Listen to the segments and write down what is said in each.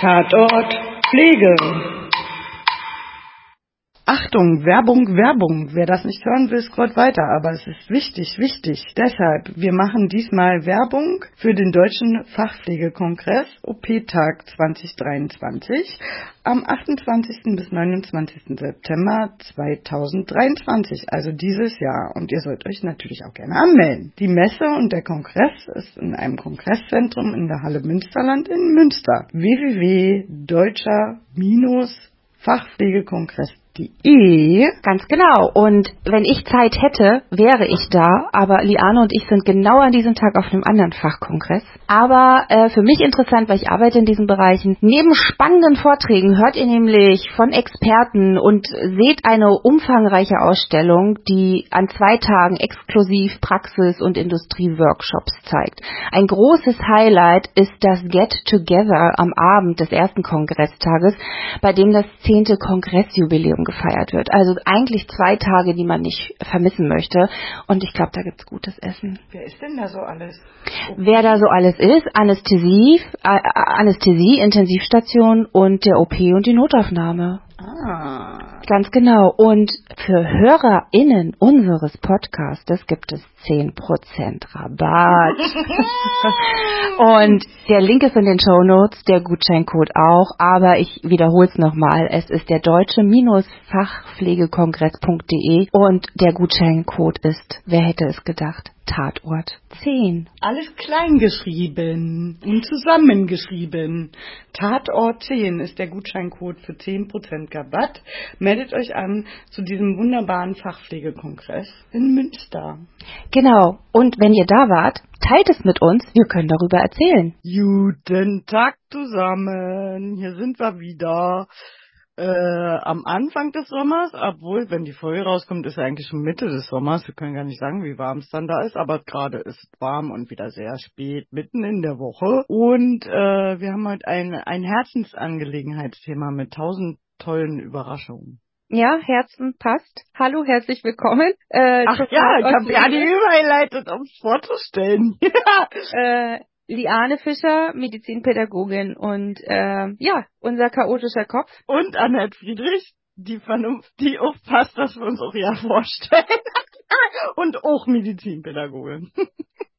Tatort Pflege. Achtung, Werbung, Werbung. Wer das nicht hören will, scrollt weiter. Aber es ist wichtig, wichtig. Deshalb, wir machen diesmal Werbung für den Deutschen Fachpflegekongress OP-Tag 2023 am 28. bis 29. September 2023, also dieses Jahr. Und ihr sollt euch natürlich auch gerne anmelden. Die Messe und der Kongress ist in einem Kongresszentrum in der Halle Münsterland in Münster. www.deutscher-fachpflegekongress die E. Ganz genau. Und wenn ich Zeit hätte, wäre ich da. Aber Liane und ich sind genau an diesem Tag auf einem anderen Fachkongress. Aber äh, für mich interessant, weil ich arbeite in diesen Bereichen. Neben spannenden Vorträgen hört ihr nämlich von Experten und seht eine umfangreiche Ausstellung, die an zwei Tagen exklusiv Praxis- und Industrie-Workshops zeigt. Ein großes Highlight ist das Get Together am Abend des ersten Kongresstages, bei dem das zehnte Kongressjubiläum gefeiert wird. Also eigentlich zwei Tage, die man nicht vermissen möchte. Und ich glaube, da gibt's gutes Essen. Wer ist denn da so alles? Wer da so alles ist, Anästhesie, Anästhesie, Intensivstation und der OP und die Notaufnahme. Ah. Ganz genau. Und für HörerInnen unseres Podcastes gibt es 10% Rabatt. Und der Link ist in den Show Notes, der Gutscheincode auch. Aber ich wiederhole es nochmal. Es ist der deutsche-fachpflegekongress.de und der Gutscheincode ist, wer hätte es gedacht, Tatort 10. Alles klein geschrieben und zusammengeschrieben. Tatort 10 ist der Gutscheincode für 10% Rabatt. Meldet euch an zu diesem wunderbaren Fachpflegekongress in Münster. Genau. Und wenn ihr da wart, teilt es mit uns. Wir können darüber erzählen. Guten Tag zusammen. Hier sind wir wieder. Äh, am Anfang des Sommers, obwohl, wenn die Folge rauskommt, ist ja eigentlich schon Mitte des Sommers. Wir können gar nicht sagen, wie warm es dann da ist, aber gerade ist es warm und wieder sehr spät, mitten in der Woche. Und äh, wir haben heute ein, ein Herzensangelegenheitsthema mit tausend tollen Überraschungen. Ja, Herzen passt. Hallo, herzlich willkommen. Äh, Ach ja, ich habe ja die überleitet, um es vorzustellen. äh, Liane Fischer, Medizinpädagogin und äh, ja, unser chaotischer Kopf. Und Annette Friedrich, die Vernunft, die aufpasst, dass wir uns auch ja vorstellen. und auch Medizinpädagogin.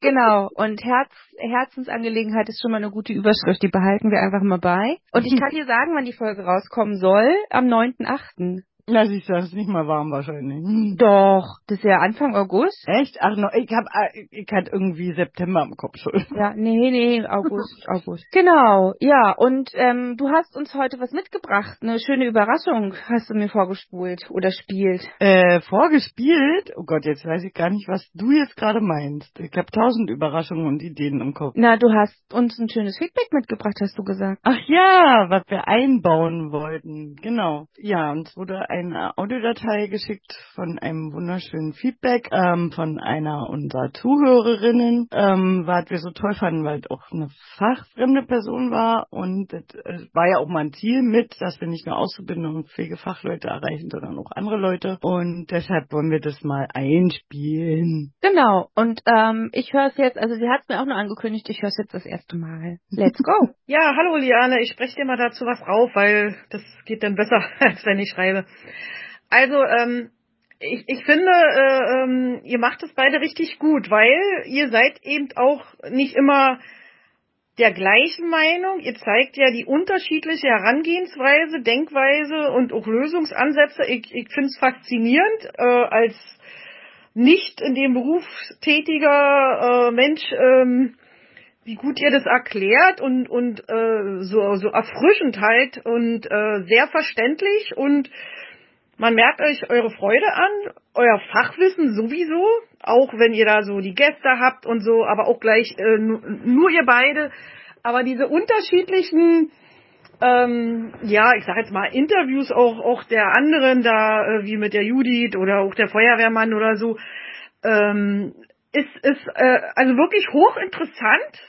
Genau, und Herz, Herzensangelegenheit ist schon mal eine gute Überschrift, die behalten wir einfach mal bei. Und ich kann dir sagen, wann die Folge rauskommen soll, am 9.8. Na, das ist nicht mal warm wahrscheinlich. Hm. Doch, das ist ja Anfang August. Echt? Ach, no, ich hab, äh, ich hatte irgendwie September im Kopf schon. Ja, nee, nee, August, August. Genau, ja, und ähm, du hast uns heute was mitgebracht. Eine schöne Überraschung hast du mir vorgespult oder spielt. Äh, vorgespielt? Oh Gott, jetzt weiß ich gar nicht, was du jetzt gerade meinst. Ich habe tausend Überraschungen und Ideen im Kopf. Na, du hast uns ein schönes Feedback mitgebracht, hast du gesagt. Ach ja, was wir einbauen wollten. Genau. Ja, uns wurde eine Audiodatei geschickt von einem wunderschönen Feedback ähm, von einer unserer Zuhörerinnen, ähm, was wir so toll fanden, weil es auch eine fachfremde Person war und es war ja auch mal ein Ziel mit, dass wir nicht nur Auszubildende und Pflegefachleute erreichen, sondern auch andere Leute und deshalb wollen wir das mal einspielen. Genau und ähm, ich höre es jetzt, also sie hat es mir auch nur angekündigt, ich höre es jetzt das erste Mal. Let's go. ja, hallo Liane, ich spreche dir mal dazu was auf, weil das geht dann besser, als wenn ich schreibe. Also, ähm, ich, ich finde, äh, ähm, ihr macht es beide richtig gut, weil ihr seid eben auch nicht immer der gleichen Meinung. Ihr zeigt ja die unterschiedliche Herangehensweise, Denkweise und auch Lösungsansätze. Ich, ich finde es faszinierend, äh, als nicht in dem Beruf tätiger äh, Mensch, ähm, wie gut ihr das erklärt und und äh, so so erfrischend halt und äh, sehr verständlich und man merkt euch eure Freude an, euer Fachwissen sowieso, auch wenn ihr da so die Gäste habt und so, aber auch gleich äh, nur, nur ihr beide. Aber diese unterschiedlichen, ähm, ja, ich sag jetzt mal Interviews auch auch der anderen da, äh, wie mit der Judith oder auch der Feuerwehrmann oder so, ähm, ist ist äh, also wirklich hochinteressant.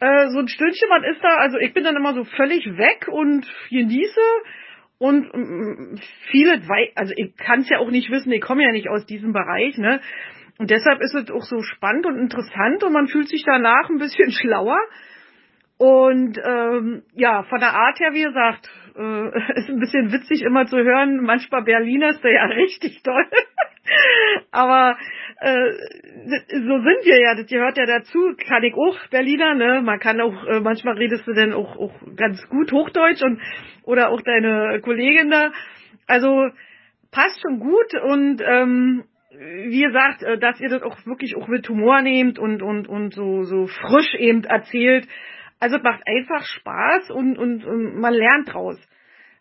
Äh, so ein Stündchen, man ist da, also ich bin dann immer so völlig weg und genieße und mm, viele, also ich kann es ja auch nicht wissen, ich komme ja nicht aus diesem Bereich, ne? Und deshalb ist es auch so spannend und interessant und man fühlt sich danach ein bisschen schlauer. Und ähm, ja, von der Art her, wie gesagt, äh, ist ein bisschen witzig immer zu hören. Manchmal Berliner ist der ja richtig toll. Aber äh, so sind wir ja, das gehört ja dazu. Kann ich auch Berliner, ne? Man kann auch, äh, manchmal redest du denn auch, auch ganz gut Hochdeutsch und oder auch deine Kollegin da. Also passt schon gut und ähm, wie gesagt, äh, dass ihr das auch wirklich auch mit Humor nehmt und und und so so frisch eben erzählt. Also es macht einfach Spaß und, und und man lernt draus.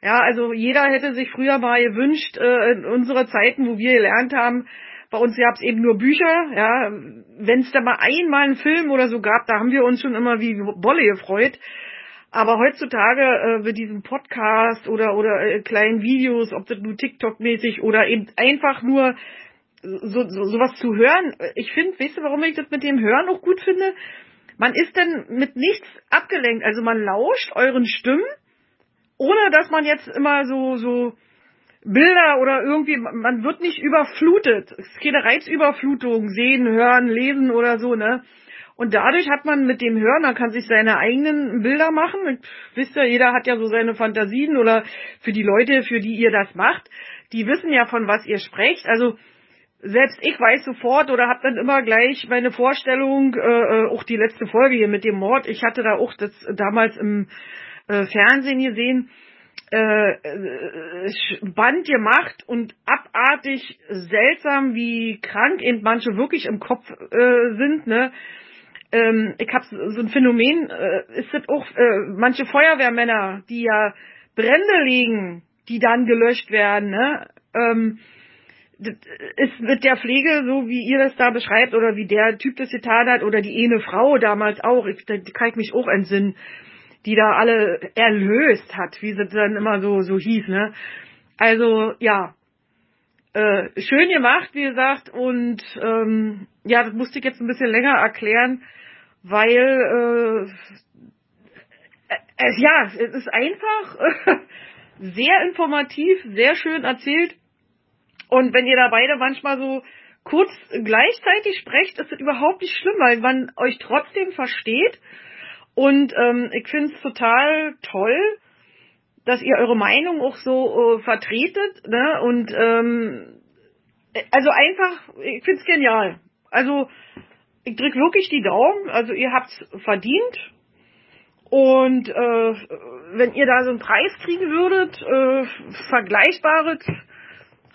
Ja, also jeder hätte sich früher mal gewünscht, äh, in unserer Zeiten, wo wir gelernt haben, bei uns gab es eben nur Bücher, ja, wenn es da mal einmal einen Film oder so gab, da haben wir uns schon immer wie Bolle gefreut. Aber heutzutage äh, mit diesem Podcast oder oder äh, kleinen Videos, ob das nur TikTok-mäßig oder eben einfach nur so, so sowas zu hören, ich finde, weißt du, warum ich das mit dem Hören auch gut finde? Man ist dann mit nichts abgelenkt. Also man lauscht euren Stimmen, ohne dass man jetzt immer so so Bilder oder irgendwie, man wird nicht überflutet. Es ist keine Reizüberflutung, sehen, hören, lesen oder so, ne? Und dadurch hat man mit dem Hören, man kann sich seine eigenen Bilder machen. Wisst ihr, jeder hat ja so seine Fantasien oder für die Leute, für die ihr das macht, die wissen ja von was ihr sprecht. Also selbst ich weiß sofort oder habe dann immer gleich meine Vorstellung, äh, äh, auch die letzte Folge hier mit dem Mord. Ich hatte da auch das damals im äh, Fernsehen gesehen äh, äh, Band gemacht und abartig seltsam, wie krank eben manche wirklich im Kopf äh, sind, ne? Ähm, ich habe so ein Phänomen, äh, ist das auch äh, manche Feuerwehrmänner, die ja Brände legen, die dann gelöscht werden, ne? Ähm, das ist mit der Pflege, so wie ihr das da beschreibt, oder wie der Typ das getan hat, oder die eine Frau damals auch, ich, da kann ich mich auch entsinnen, die da alle erlöst hat, wie sie dann immer so, so hieß, ne? Also, ja. Äh, schön gemacht, wie gesagt, und ähm, ja, das musste ich jetzt ein bisschen länger erklären, weil äh, äh, ja, es ist einfach äh, sehr informativ, sehr schön erzählt. Und wenn ihr da beide manchmal so kurz gleichzeitig sprecht, ist das überhaupt nicht schlimm, weil man euch trotzdem versteht und ähm, ich finde es total toll, dass ihr eure Meinung auch so äh, vertretet. Ne? Und ähm, also einfach, ich finde es genial. Also ich drück wirklich die Daumen. Also ihr habt's verdient. Und äh, wenn ihr da so einen Preis kriegen würdet, äh, vergleichbares,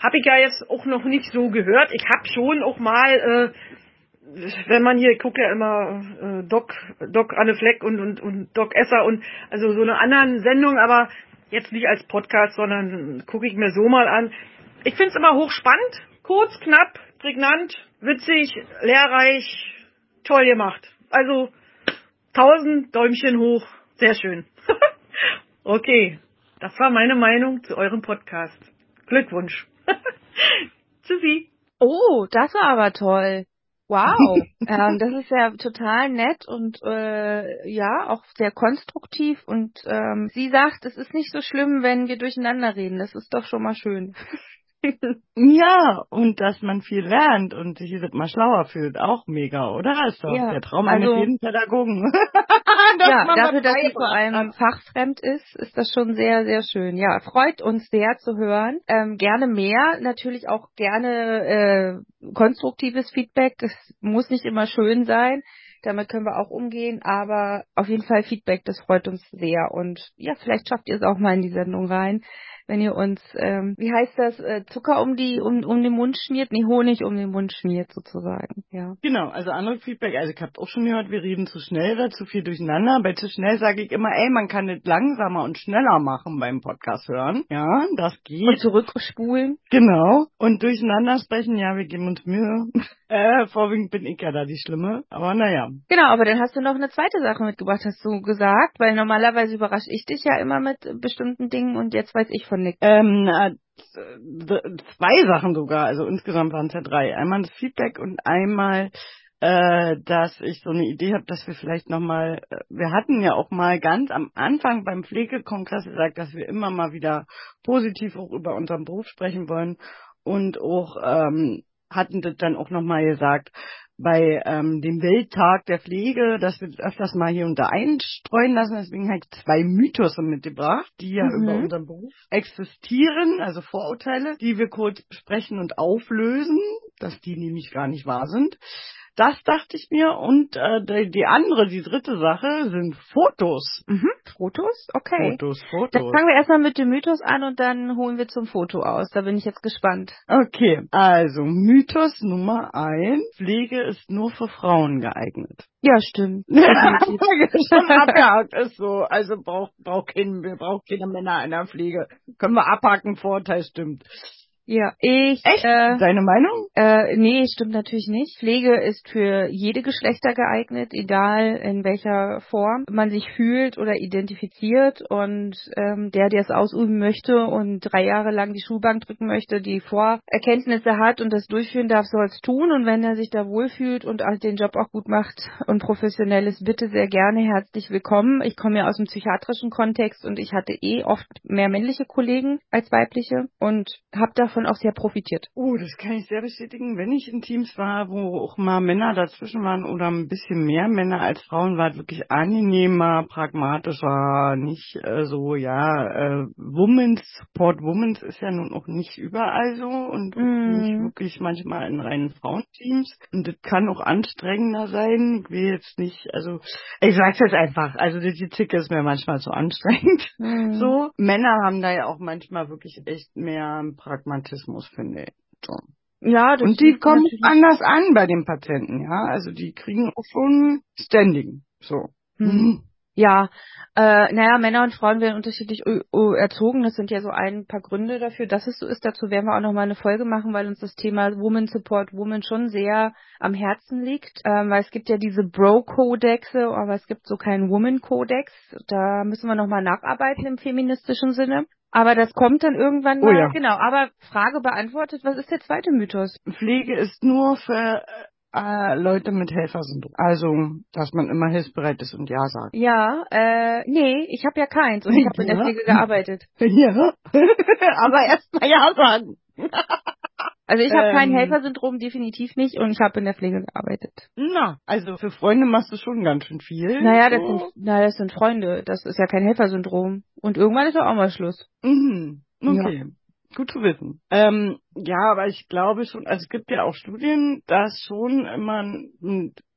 habe ich ja jetzt auch noch nicht so gehört. Ich habe schon auch mal äh, wenn man hier, ich gucke ja immer äh, Doc, Doc Anne Fleck und, und, und Doc Esser und also so eine anderen Sendung, aber jetzt nicht als Podcast, sondern gucke ich mir so mal an. Ich finde es immer hochspannend, kurz, knapp, prägnant, witzig, lehrreich, toll gemacht. Also tausend Däumchen hoch, sehr schön. okay, das war meine Meinung zu eurem Podcast. Glückwunsch. Tschüssi. Oh, das war aber toll. Wow, ähm, das ist ja total nett und äh, ja, auch sehr konstruktiv. Und ähm, sie sagt, es ist nicht so schlimm, wenn wir durcheinander reden. Das ist doch schon mal schön. Ja, und dass man viel lernt und sich mal schlauer fühlt, auch mega, oder? Ist doch ja, der Traum eines also, jeden Pädagogen. ja, dafür, dass sie vor allem fachfremd ist, ist das schon sehr, sehr schön. Ja, freut uns sehr zu hören. Ähm, gerne mehr, natürlich auch gerne äh, konstruktives Feedback. Es muss nicht immer schön sein. Damit können wir auch umgehen, aber auf jeden Fall Feedback, das freut uns sehr. Und ja, vielleicht schafft ihr es auch mal in die Sendung rein wenn ihr uns, ähm, wie heißt das, äh, Zucker um die um, um den Mund schmiert, nee, Honig um den Mund schmiert sozusagen, ja. Genau, also anderes Feedback, also ich habe auch schon gehört, wir reden zu schnell oder zu viel durcheinander. Bei zu schnell sage ich immer, ey, man kann es langsamer und schneller machen beim Podcast hören. Ja, das geht. Und zurückspulen. Genau. Und durcheinander sprechen, ja, wir geben uns Mühe. äh, vorwiegend bin ich ja da die Schlimme, aber naja. Genau, aber dann hast du noch eine zweite Sache mitgebracht, hast du gesagt, weil normalerweise überrasche ich dich ja immer mit bestimmten Dingen und jetzt weiß ich von nichts. Ähm, zwei Sachen sogar, also insgesamt waren es ja drei. Einmal das Feedback und einmal, äh, dass ich so eine Idee habe, dass wir vielleicht nochmal, äh, wir hatten ja auch mal ganz am Anfang beim Pflegekongress gesagt, dass wir immer mal wieder positiv auch über unseren Beruf sprechen wollen und auch ähm, hatten das dann auch nochmal gesagt, bei ähm, dem Welttag der Pflege, das wird öfters mal hier und da einstreuen lassen. Deswegen habe ich zwei Mythos mitgebracht, die ja mhm. über unseren Beruf existieren, also Vorurteile, die wir kurz besprechen und auflösen, dass die nämlich gar nicht wahr sind. Das dachte ich mir. Und äh, die, andere, die dritte Sache sind Fotos. Mhm. Fotos? Okay. Fotos, Fotos. Dann fangen wir erstmal mit dem Mythos an und dann holen wir zum Foto aus. Da bin ich jetzt gespannt. Okay, also Mythos Nummer eins. Pflege ist nur für Frauen geeignet. Ja, stimmt. Schon abgehakt ist so. Also braucht braucht kein, braucht keine Männer in der Pflege. Können wir abhaken, Vorteil stimmt. Ja, ich. Echt? Äh, Deine Meinung? Äh, nee, stimmt natürlich nicht. Pflege ist für jede Geschlechter geeignet, egal in welcher Form man sich fühlt oder identifiziert. Und ähm, der, der es ausüben möchte und drei Jahre lang die Schulbank drücken möchte, die Vorerkenntnisse hat und das durchführen darf, soll es tun. Und wenn er sich da wohlfühlt und den Job auch gut macht und professionell ist, bitte sehr gerne herzlich willkommen. Ich komme ja aus dem psychiatrischen Kontext und ich hatte eh oft mehr männliche Kollegen als weibliche und habe da davon auch sehr profitiert. Oh, das kann ich sehr bestätigen. Wenn ich in Teams war, wo auch mal Männer dazwischen waren oder ein bisschen mehr Männer als Frauen, war es wirklich angenehmer, pragmatischer, nicht äh, so, ja, äh, Women's, Support Women's ist ja nun auch nicht überall so und mm. nicht wirklich manchmal in reinen Frauenteams. Und das kann auch anstrengender sein. Ich will jetzt nicht, also, ich sag's jetzt einfach, also die, Zicke ist mir manchmal zu anstrengend. Mm. So. Männer haben da ja auch manchmal wirklich echt mehr Pragmatismus Romantismus, finde ich. So. Ja, das Und die kommen anders an bei den Patienten, ja. Also die kriegen auch schon Standing. So. Hm. Mhm. Ja, äh, naja, Männer und Frauen werden unterschiedlich erzogen. Das sind ja so ein paar Gründe dafür, dass es so ist. Dazu werden wir auch nochmal eine Folge machen, weil uns das Thema Woman Support Woman schon sehr am Herzen liegt. Ähm, weil es gibt ja diese Bro-Kodexe, aber es gibt so keinen Woman-Kodex. Da müssen wir nochmal nacharbeiten im feministischen Sinne. Aber das kommt dann irgendwann oh mal. Oh ja. Genau, aber Frage beantwortet, was ist der zweite Mythos? Pflege ist nur für äh, Leute mit Helfersyndrom. Also, dass man immer hilfsbereit ist und Ja sagt. Ja, äh, nee, ich habe ja keins und ich habe ja. in der Pflege gearbeitet. Ja, aber erst mal Ja sagen. Also ich habe ähm, kein Helfersyndrom, definitiv nicht, und ich habe in der Pflege gearbeitet. Na, also für Freunde machst du schon ganz schön viel. Naja, das, sind, naja, das sind Freunde, das ist ja kein Helfersyndrom. Und irgendwann ist auch mal Schluss. Mhm. Okay. Ja. Gut zu wissen. Ähm, ja, aber ich glaube schon, also es gibt ja auch Studien, dass schon immer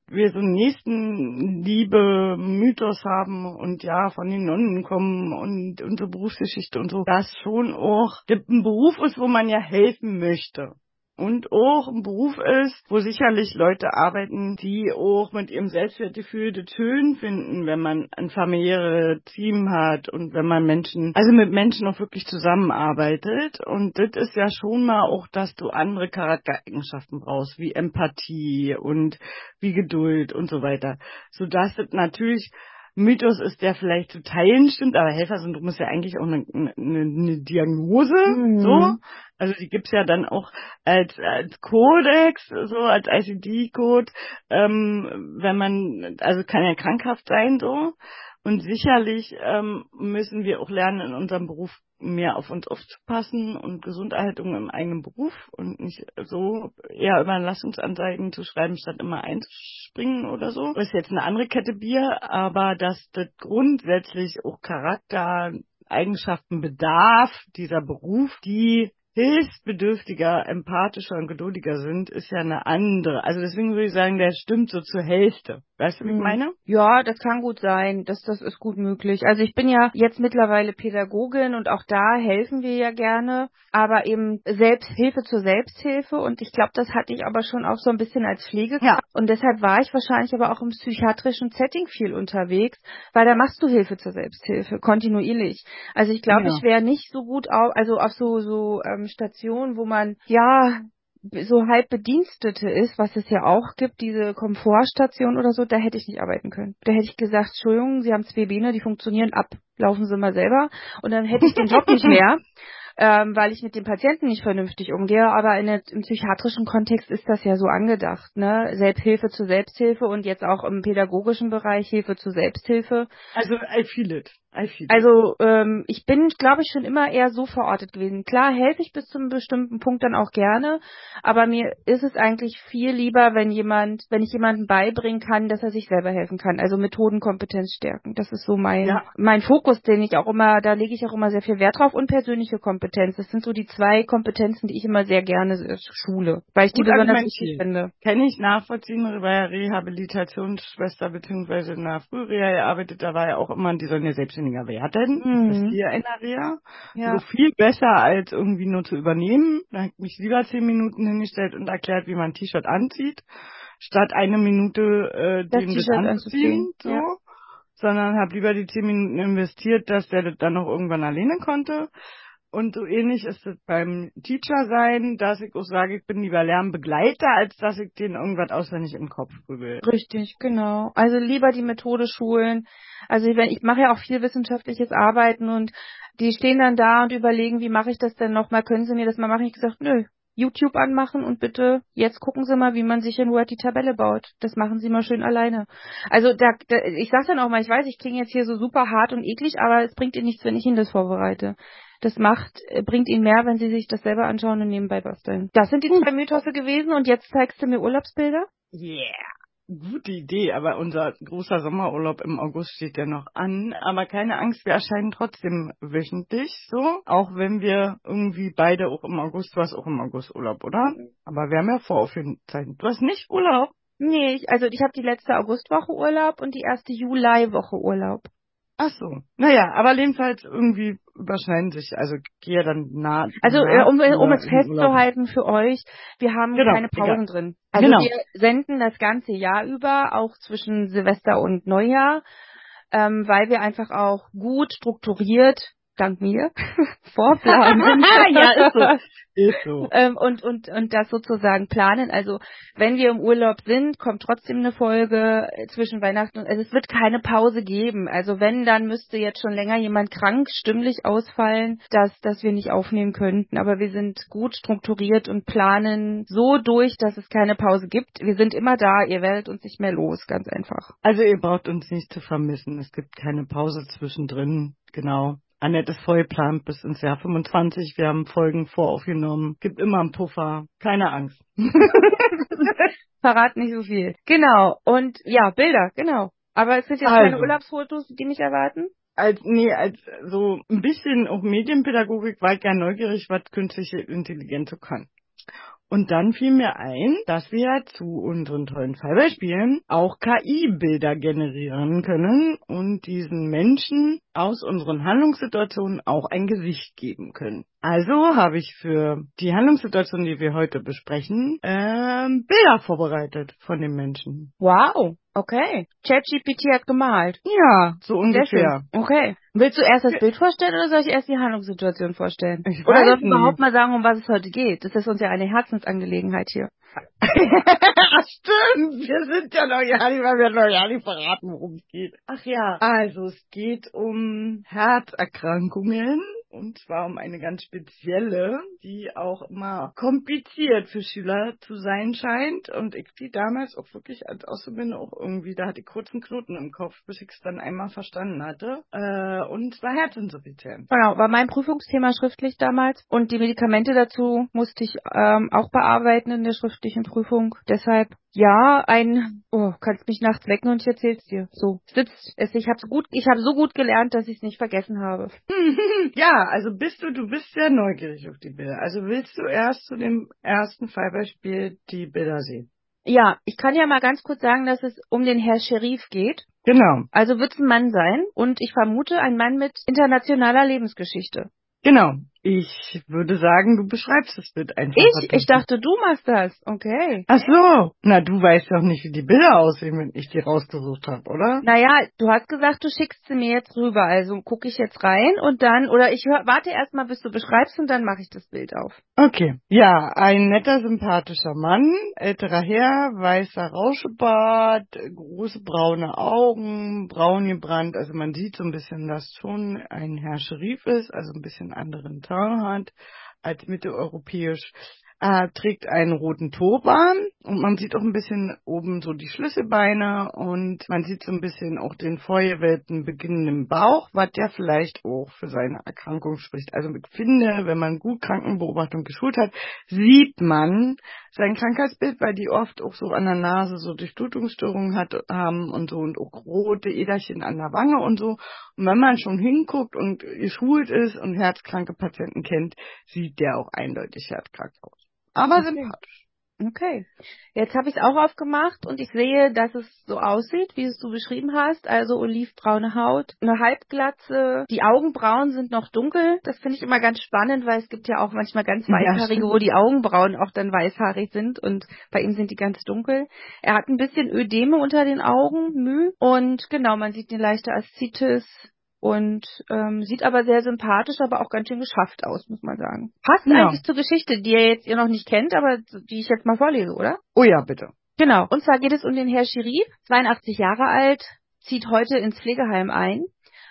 wir so einen nächsten Liebe Mythos haben und ja, von den Nonnen kommen und unsere Berufsgeschichte und so, das schon auch ein Beruf ist, wo man ja helfen möchte und auch ein Beruf ist, wo sicherlich Leute arbeiten, die auch mit ihrem Selbstwertgefühl das schön finden, wenn man ein familiäres Team hat und wenn man Menschen, also mit Menschen auch wirklich zusammenarbeitet. Und das ist ja schon mal auch, dass du andere Charaktereigenschaften brauchst, wie Empathie und wie Geduld und so weiter. Sodass das natürlich Mythos ist, der vielleicht zu teilen stimmt, aber Helfersyndrom ist ja eigentlich auch eine, eine, eine Diagnose, mhm. so. Also die gibt's ja dann auch als, als Kodex, so als ICD-Code, ähm, wenn man, also kann ja krankhaft sein, so. Und sicherlich ähm, müssen wir auch lernen, in unserem Beruf mehr auf uns aufzupassen und Gesunderhaltung im eigenen Beruf und nicht so eher Überlassungsanzeigen zu schreiben, statt immer einzuspringen oder so. Das ist jetzt eine andere Kette Bier, aber dass das grundsätzlich auch Charakter, Eigenschaften bedarf, dieser Beruf, die hilfsbedürftiger, empathischer und geduldiger sind, ist ja eine andere. Also deswegen würde ich sagen, der stimmt so zur Hälfte. Weißt du, wie ich hm. meine? Ja, das kann gut sein. Das, das ist gut möglich. Also ich bin ja jetzt mittlerweile Pädagogin und auch da helfen wir ja gerne, aber eben Selbsthilfe zur Selbsthilfe und ich glaube, das hatte ich aber schon auch so ein bisschen als Pflegekraft ja. und deshalb war ich wahrscheinlich aber auch im psychiatrischen Setting viel unterwegs, weil da machst du Hilfe zur Selbsthilfe kontinuierlich. Also ich glaube, ja. ich wäre nicht so gut auf, also auf so so ähm, Stationen, wo man ja so halb Bedienstete ist, was es ja auch gibt, diese Komfortstation oder so, da hätte ich nicht arbeiten können. Da hätte ich gesagt, Entschuldigung, Sie haben zwei Beine, die funktionieren ab, laufen Sie mal selber und dann hätte ich den Job nicht mehr. Ähm, weil ich mit dem Patienten nicht vernünftig umgehe, aber in der, im psychiatrischen Kontext ist das ja so angedacht, ne? Selbsthilfe zu Selbsthilfe und jetzt auch im pädagogischen Bereich Hilfe zu Selbsthilfe. Also I feel it. Also ähm, ich bin, glaube ich, schon immer eher so verortet gewesen. Klar helfe ich bis zu einem bestimmten Punkt dann auch gerne, aber mir ist es eigentlich viel lieber, wenn jemand, wenn ich jemandem beibringen kann, dass er sich selber helfen kann. Also Methodenkompetenz stärken. Das ist so mein ja. mein Fokus, den ich auch immer, da lege ich auch immer sehr viel Wert drauf und persönliche Kompetenz. Das sind so die zwei Kompetenzen, die ich immer sehr gerne schule, weil ich Gut, die besonders wichtig finde. Kann ich nachvollziehen, weil ja Rehabilitationsschwester beziehungsweise in der Frühreha gearbeitet, da war ja auch immer, die sollen ja selbstständiger werden. Mhm. Das ist hier in Reha. Ja. So viel besser als irgendwie nur zu übernehmen. Da habe ich mich lieber zehn Minuten hingestellt und erklärt, wie man ein T-Shirt anzieht, statt eine Minute äh, den das anzuziehen. So. Ja. Sondern habe lieber die zehn Minuten investiert, dass der das dann noch irgendwann alleine konnte. Und so ähnlich ist es beim Teacher sein, dass ich auch sage, ich bin lieber Lernbegleiter, als dass ich den irgendwas auswendig im Kopf grübel. Richtig, genau. Also lieber die Methode schulen. Also ich, ich mache ja auch viel wissenschaftliches Arbeiten und die stehen dann da und überlegen, wie mache ich das denn nochmal? Können Sie mir das mal machen? Ich gesagt, nö, YouTube anmachen und bitte jetzt gucken Sie mal, wie man sich in Word die Tabelle baut. Das machen Sie mal schön alleine. Also da, da ich sage dann auch mal, ich weiß, ich klinge jetzt hier so super hart und eklig, aber es bringt Ihnen nichts, wenn ich Ihnen das vorbereite das macht, äh, bringt ihnen mehr, wenn sie sich das selber anschauen und nebenbei basteln. Das sind die zwei Mythose gewesen und jetzt zeigst du mir Urlaubsbilder? Yeah. Gute Idee, aber unser großer Sommerurlaub im August steht ja noch an. Aber keine Angst, wir erscheinen trotzdem wöchentlich so. Auch wenn wir irgendwie beide auch im August, du hast auch im August Urlaub, oder? Aber wir haben ja Voraufzeichnung. Du hast nicht Urlaub? Nee, ich, also ich habe die letzte Augustwoche Urlaub und die erste Juliwoche Urlaub. Ach so. Naja, aber jedenfalls irgendwie überschneiden sich. Also gehe dann nah. Also nah, um, um es festzuhalten für euch, wir haben genau, keine Pausen egal. drin. Also genau. wir senden das ganze Jahr über, auch zwischen Silvester und Neujahr, ähm, weil wir einfach auch gut strukturiert dank mir vorplanen. ja, ist so. Ist so. Ähm, und, und, und das sozusagen planen. Also, wenn wir im Urlaub sind, kommt trotzdem eine Folge zwischen Weihnachten und, also es wird keine Pause geben. Also, wenn, dann müsste jetzt schon länger jemand krank, stimmlich ausfallen, dass, dass wir nicht aufnehmen könnten. Aber wir sind gut strukturiert und planen so durch, dass es keine Pause gibt. Wir sind immer da. Ihr werdet uns nicht mehr los. Ganz einfach. Also, ihr braucht uns nicht zu vermissen. Es gibt keine Pause zwischendrin. Genau. Annette ist vollplant bis ins Jahr 25. Wir haben Folgen voraufgenommen. Gibt immer einen Puffer. Keine Angst. Verrat nicht so viel. Genau. Und ja, Bilder, genau. Aber es sind jetzt also. keine Urlaubsfotos, die mich erwarten? als nee, als so ein bisschen auch Medienpädagogik war ich ja neugierig, was künstliche Intelligenz so kann. Und dann fiel mir ein, dass wir zu unseren tollen Fallbeispielen auch KI-Bilder generieren können und diesen Menschen aus unseren Handlungssituationen auch ein Gesicht geben können. Also habe ich für die Handlungssituation, die wir heute besprechen, ähm, Bilder vorbereitet von den Menschen. Wow, okay. ChatGPT hat gemalt. Ja, so ungefähr. Okay. Willst du erst das Bild vorstellen oder soll ich erst die Handlungssituation vorstellen? Ich oder soll ich überhaupt mal sagen, um was es heute geht? Das ist uns ja eine Herzensangelegenheit hier. Stimmt, wir sind ja nicht, weil wir nicht verraten, worum es geht. Ach ja. Also es geht um Herzerkrankungen und zwar um eine ganz spezielle, die auch immer kompliziert für Schüler zu sein scheint. Und ich die damals auch wirklich als Auszubildende auch irgendwie, da hatte ich kurzen Knoten im Kopf, bis ich es dann einmal verstanden hatte. Äh, und zwar Herzinsuffizienz. Genau, war mein Prüfungsthema schriftlich damals. Und die Medikamente dazu musste ich ähm, auch bearbeiten in der schriftlichen Prüfung. Deshalb ja, ein, oh, kannst mich nachts wecken und ich erzähl's dir. So, sitzt es. Ich habe so gut, ich habe so gut gelernt, dass ich es nicht vergessen habe. ja, also bist du, du bist sehr neugierig auf die Bilder. Also willst du erst zu dem ersten Fallbeispiel die Bilder sehen? Ja, ich kann ja mal ganz kurz sagen, dass es um den Herr Sheriff geht. Genau. Also wird es ein Mann sein und ich vermute ein Mann mit internationaler Lebensgeschichte. Genau. Ich würde sagen, du beschreibst das Bild einfach. Ich? Ich dachte, du machst das. Okay. Ach so. Na, du weißt doch nicht, wie die Bilder aussehen, wenn ich die rausgesucht habe, oder? Naja, du hast gesagt, du schickst sie mir jetzt rüber. Also gucke ich jetzt rein und dann, oder ich hör, warte erstmal, bis du beschreibst und dann mache ich das Bild auf. Okay. Ja, ein netter, sympathischer Mann, älterer Herr, weißer Rauschebart, große braune Augen, braun gebrannt. Also man sieht so ein bisschen, dass schon ein Herr Scherif ist, also ein bisschen anderen Tag hat als mitteleuropäisch. Äh, trägt einen roten Turban und man sieht auch ein bisschen oben so die Schlüsselbeine und man sieht so ein bisschen auch den Feuerwelten beginnenden Bauch, was der vielleicht auch für seine Erkrankung spricht. Also ich finde, wenn man gut Krankenbeobachtung geschult hat, sieht man sein Krankheitsbild, weil die oft auch so an der Nase so Durchblutungsstörungen hat, haben und so und auch rote Äderchen an der Wange und so. Und wenn man schon hinguckt und geschult ist und herzkranke Patienten kennt, sieht der auch eindeutig herzkrank aus. Aber sympathisch. Okay. Jetzt habe ich es auch aufgemacht und ich sehe, dass es so aussieht, wie es du beschrieben hast. Also olivbraune Haut, eine Halbglatze, die Augenbrauen sind noch dunkel. Das finde ich immer ganz spannend, weil es gibt ja auch manchmal ganz weißhaarige, ja, wo die Augenbrauen auch dann weißhaarig sind und bei ihm sind die ganz dunkel. Er hat ein bisschen Ödeme unter den Augen, Müh. Und genau, man sieht eine leichte Aszites, und ähm, sieht aber sehr sympathisch, aber auch ganz schön geschafft aus, muss man sagen. Passt ja. eigentlich zur Geschichte, die ihr jetzt ihr noch nicht kennt, aber die ich jetzt mal vorlese, oder? Oh ja, bitte. Genau. Und zwar geht es um den Herr Scherif, 82 Jahre alt, zieht heute ins Pflegeheim ein.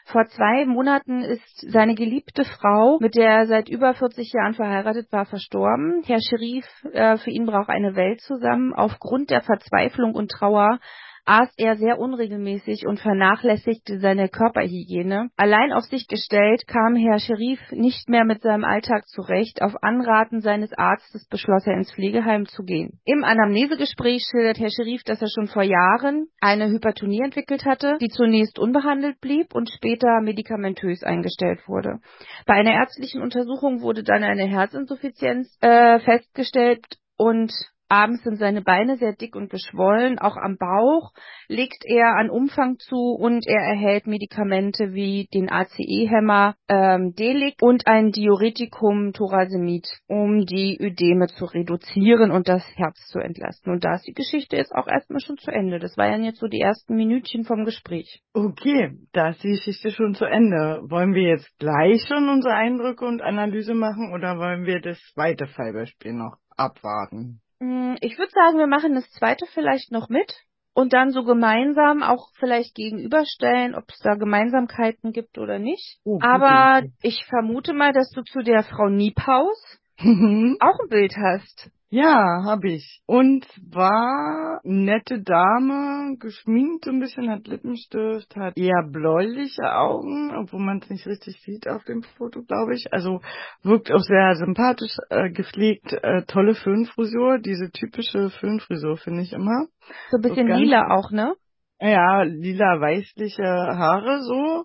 Vor zwei Monaten ist seine geliebte Frau, mit der er seit über 40 Jahren verheiratet war, verstorben. Herr Scherif, äh, für ihn braucht eine Welt zusammen. Aufgrund der Verzweiflung und Trauer aß er sehr unregelmäßig und vernachlässigte seine Körperhygiene. Allein auf sich gestellt kam Herr Scherif nicht mehr mit seinem Alltag zurecht. Auf Anraten seines Arztes beschloss er ins Pflegeheim zu gehen. Im Anamnesegespräch schildert Herr Scherif, dass er schon vor Jahren eine Hypertonie entwickelt hatte, die zunächst unbehandelt blieb und später medikamentös eingestellt wurde. Bei einer ärztlichen Untersuchung wurde dann eine Herzinsuffizienz äh, festgestellt und Abends sind seine Beine sehr dick und geschwollen, auch am Bauch legt er an Umfang zu und er erhält Medikamente wie den ACE-Hämmer ähm, Delic und ein Diuretikum Thorasemid, um die Ödeme zu reduzieren und das Herz zu entlasten. Und da ist die Geschichte jetzt auch erstmal schon zu Ende. Das waren jetzt so die ersten Minütchen vom Gespräch. Okay, da ist die Geschichte schon zu Ende. Wollen wir jetzt gleich schon unsere Eindrücke und Analyse machen oder wollen wir das zweite Fallbeispiel noch abwarten? Hm, ich würde sagen, wir machen das zweite vielleicht noch mit und dann so gemeinsam auch vielleicht gegenüberstellen, ob es da Gemeinsamkeiten gibt oder nicht. Oh, Aber okay. ich vermute mal, dass du zu der Frau Niephaus auch ein Bild hast. Ja, habe ich. Und war nette Dame, geschminkt ein bisschen, hat Lippenstift, hat eher bläuliche Augen, obwohl man es nicht richtig sieht auf dem Foto, glaube ich. Also wirkt auch sehr sympathisch, äh, gepflegt, äh, tolle Föhnfrisur, diese typische Föhnfrisur finde ich immer. So ein bisschen lila auch, ne? Ja, lila weißliche Haare so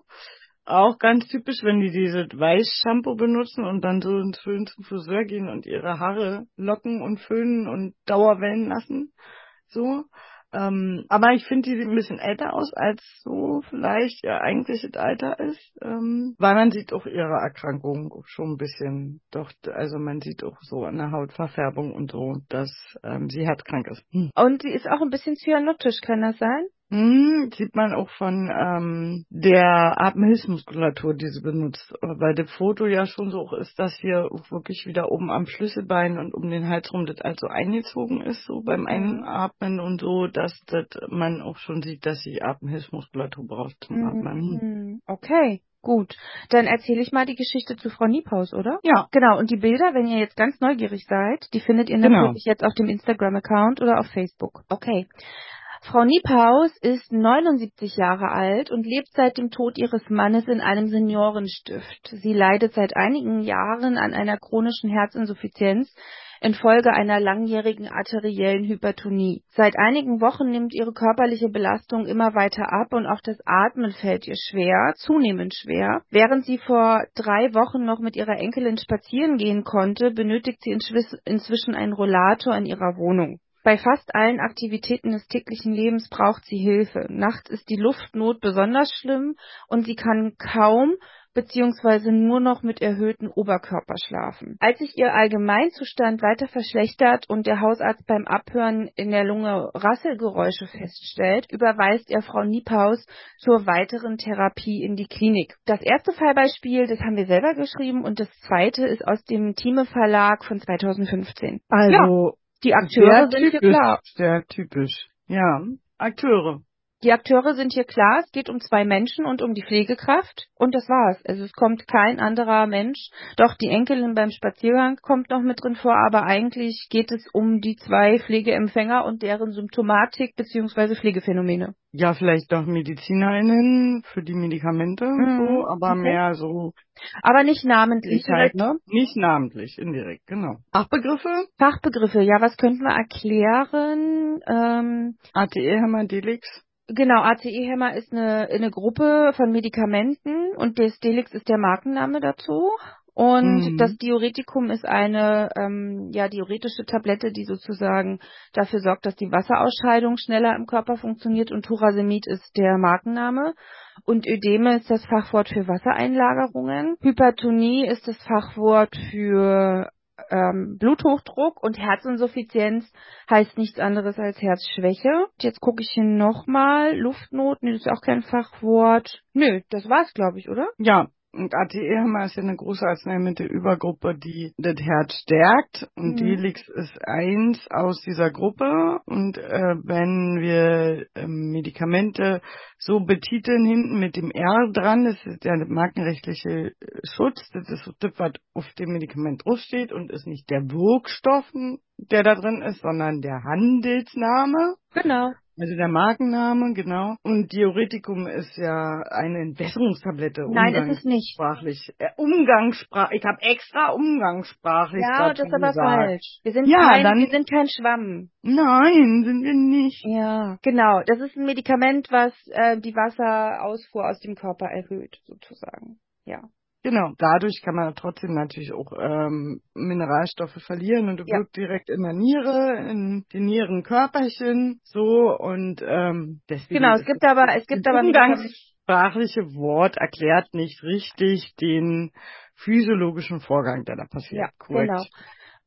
auch ganz typisch, wenn die diese Weißshampoo benutzen und dann so Föhn zum Friseur gehen und ihre Haare locken und föhnen und Dauerwellen lassen. So. Ähm, aber ich finde, die sieht ein bisschen älter aus, als so vielleicht ihr eigentliches Alter ist. Ähm, weil man sieht auch ihre Erkrankung schon ein bisschen, doch, also man sieht auch so an der Hautverfärbung und so, dass ähm, sie herzkrank ist. Hm. Und sie ist auch ein bisschen cyanotisch, kann das sein? Hm, sieht man auch von ähm, der Atemhilfsmuskulatur, die sie benutzt. Weil das Foto ja schon so ist, dass hier wirklich wieder oben am Schlüsselbein und um den Hals rum das also eingezogen ist, so beim Einatmen und so, dass das man auch schon sieht, dass sie Atemhilfsmuskulatur braucht zum mhm. Atmen. Okay. Gut, dann erzähle ich mal die Geschichte zu Frau Niepaus, oder? Ja. Genau, und die Bilder, wenn ihr jetzt ganz neugierig seid, die findet ihr genau. natürlich jetzt auf dem Instagram-Account oder auf Facebook. Okay. Frau Niephaus ist 79 Jahre alt und lebt seit dem Tod ihres Mannes in einem Seniorenstift. Sie leidet seit einigen Jahren an einer chronischen Herzinsuffizienz infolge einer langjährigen arteriellen Hypertonie. Seit einigen Wochen nimmt ihre körperliche Belastung immer weiter ab und auch das Atmen fällt ihr schwer, zunehmend schwer. Während sie vor drei Wochen noch mit ihrer Enkelin spazieren gehen konnte, benötigt sie inzwischen einen Rollator in ihrer Wohnung. Bei fast allen Aktivitäten des täglichen Lebens braucht sie Hilfe. Nachts ist die Luftnot besonders schlimm und sie kann kaum bzw. nur noch mit erhöhtem Oberkörper schlafen. Als sich ihr Allgemeinzustand weiter verschlechtert und der Hausarzt beim Abhören in der Lunge Rasselgeräusche feststellt, überweist er Frau Niepaus zur weiteren Therapie in die Klinik. Das erste Fallbeispiel, das haben wir selber geschrieben und das zweite ist aus dem Thieme Verlag von 2015. Also die Akteure sehr sind typisch, klar. Sehr typisch. Ja, Akteure. Die Akteure sind hier klar, es geht um zwei Menschen und um die Pflegekraft und das war's. Also es kommt kein anderer Mensch. Doch die Enkelin beim Spaziergang kommt noch mit drin vor, aber eigentlich geht es um die zwei Pflegeempfänger und deren Symptomatik bzw. Pflegephänomene. Ja, vielleicht doch MedizinerInnen für die Medikamente Mhm, so, aber okay. mehr so Aber nicht namentlich halt, indirekt, ne? nicht namentlich, indirekt, genau. Fachbegriffe? Fachbegriffe, ja, was könnten wir erklären? Ähm, ATE, Genau, ACE-Hämmer ist eine, eine Gruppe von Medikamenten und das Delix ist der Markenname dazu. Und Mhm. das Diuretikum ist eine ähm, ja diuretische Tablette, die sozusagen dafür sorgt, dass die Wasserausscheidung schneller im Körper funktioniert. Und Turasemid ist der Markenname. Und Ödeme ist das Fachwort für Wassereinlagerungen. Hypertonie ist das Fachwort für ähm, Bluthochdruck und Herzinsuffizienz heißt nichts anderes als Herzschwäche. Jetzt gucke ich hier nochmal. Luftnot, nee, das ist auch kein Fachwort. Nö, das war's, glaube ich, oder? Ja, und ATE-Hämmer ist ja eine große Arzneimittelübergruppe, die das Herz stärkt. Und Mhm. Delix ist eins aus dieser Gruppe. Und äh, wenn wir ähm, Medikamente so betiteln, hinten mit dem R dran, das ist der markenrechtliche äh, Schutz, das ist so das, was auf dem Medikament draufsteht und ist nicht der Wirkstoff, der da drin ist, sondern der Handelsname. Genau. Also der Markenname, genau. Und Diuretikum ist ja eine Entwässerungstablette. Nein, ist es nicht. Umgangssprachlich. Äh, Umgangssprach. Ich habe extra umgangssprachlich Ja, das ist aber gesagt. falsch. Wir sind, Ja, kein, dann- wir sind kein Schwamm. Nein, sind wir nicht. Ja, genau. Das ist ein Medikament, was äh, die Wasserausfuhr aus dem Körper erhöht, sozusagen. Ja. Genau. Dadurch kann man trotzdem natürlich auch ähm, Mineralstoffe verlieren und Ja. wirkt direkt in der Niere, in den Nierenkörperchen, so und ähm, deswegen. Genau, es gibt aber, es gibt Das aber umgangssprachliche Wort erklärt nicht richtig den physiologischen Vorgang, der da passiert. Ja, Korrekt. genau.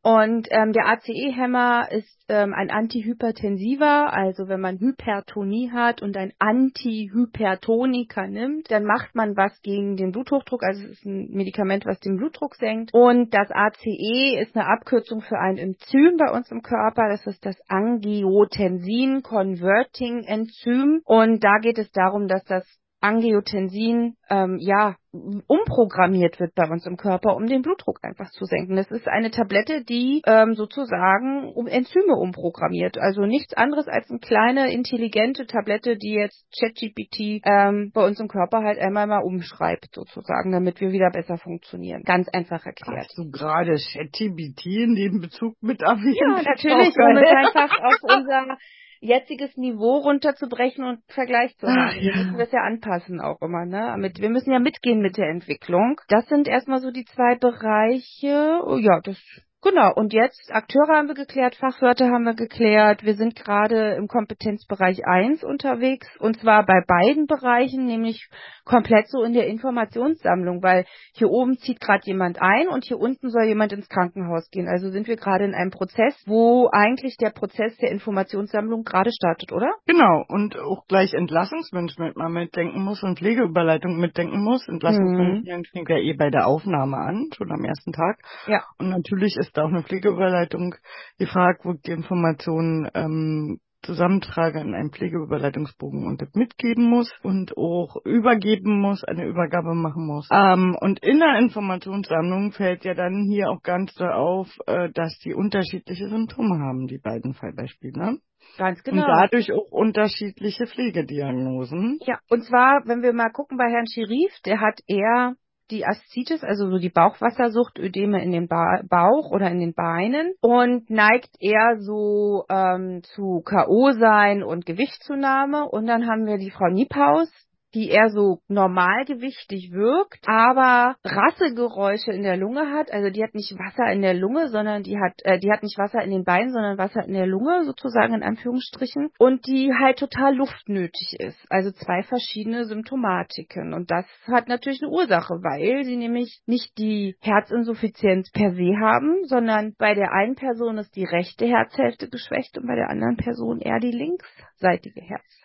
Und ähm, der ACE-Hämmer ist ähm, ein Antihypertensiver, also wenn man Hypertonie hat und ein Antihypertoniker nimmt, dann macht man was gegen den Bluthochdruck, also es ist ein Medikament, was den Blutdruck senkt. Und das ACE ist eine Abkürzung für ein Enzym bei uns im Körper, das ist das Angiotensin Converting Enzym. Und da geht es darum, dass das Angiotensin ähm, ja umprogrammiert wird bei uns im Körper, um den Blutdruck einfach zu senken. Das ist eine Tablette, die ähm, sozusagen um Enzyme umprogrammiert. Also nichts anderes als eine kleine intelligente Tablette, die jetzt ChatGPT ähm, bei uns im Körper halt einmal mal umschreibt sozusagen, damit wir wieder besser funktionieren. Ganz einfach erklärt. Hast du gerade ChatGPT in dem Bezug mit erwähnt? Ja, natürlich, um es einfach auf unser jetziges Niveau runterzubrechen und Vergleich zu Ach, haben. ja. Wir müssen das ja anpassen auch immer, ne? Mit, wir müssen ja mitgehen mit der Entwicklung. Das sind erstmal so die zwei Bereiche. Oh, ja, das Genau, und jetzt Akteure haben wir geklärt, Fachwörter haben wir geklärt. Wir sind gerade im Kompetenzbereich 1 unterwegs und zwar bei beiden Bereichen, nämlich komplett so in der Informationssammlung, weil hier oben zieht gerade jemand ein und hier unten soll jemand ins Krankenhaus gehen. Also sind wir gerade in einem Prozess, wo eigentlich der Prozess der Informationssammlung gerade startet, oder? Genau, und auch gleich Entlassungsmanagement mal mitdenken muss und Pflegeüberleitung mitdenken muss. Entlassungsmanagement fängt ja eh bei der Aufnahme an, schon am ersten Tag. Ja. Und natürlich ist da auch eine Pflegeüberleitung gefragt, wo ich die Informationen ähm, zusammentrage in einem Pflegeüberleitungsbogen und das mitgeben muss und auch übergeben muss, eine Übergabe machen muss. Ähm, und in der Informationssammlung fällt ja dann hier auch ganz so auf, äh, dass die unterschiedliche Symptome haben, die beiden Fallbeispiele. Ne? Ganz genau. Und dadurch auch unterschiedliche Pflegediagnosen. Ja, und zwar, wenn wir mal gucken bei Herrn Schirif, der hat eher die Aszites, also so die Bauchwassersucht, Ödeme in den ba Bauch oder in den Beinen und neigt eher so ähm, zu K.O. sein und Gewichtszunahme. Und dann haben wir die Frau Niephaus, die eher so normalgewichtig wirkt, aber Rassegeräusche in der Lunge hat. Also die hat nicht Wasser in der Lunge, sondern die hat, äh, die hat nicht Wasser in den Beinen, sondern Wasser in der Lunge, sozusagen in Anführungsstrichen. Und die halt total luftnötig ist. Also zwei verschiedene Symptomatiken. Und das hat natürlich eine Ursache, weil sie nämlich nicht die Herzinsuffizienz per se haben, sondern bei der einen Person ist die rechte Herzhälfte geschwächt und bei der anderen Person eher die linksseitige Herz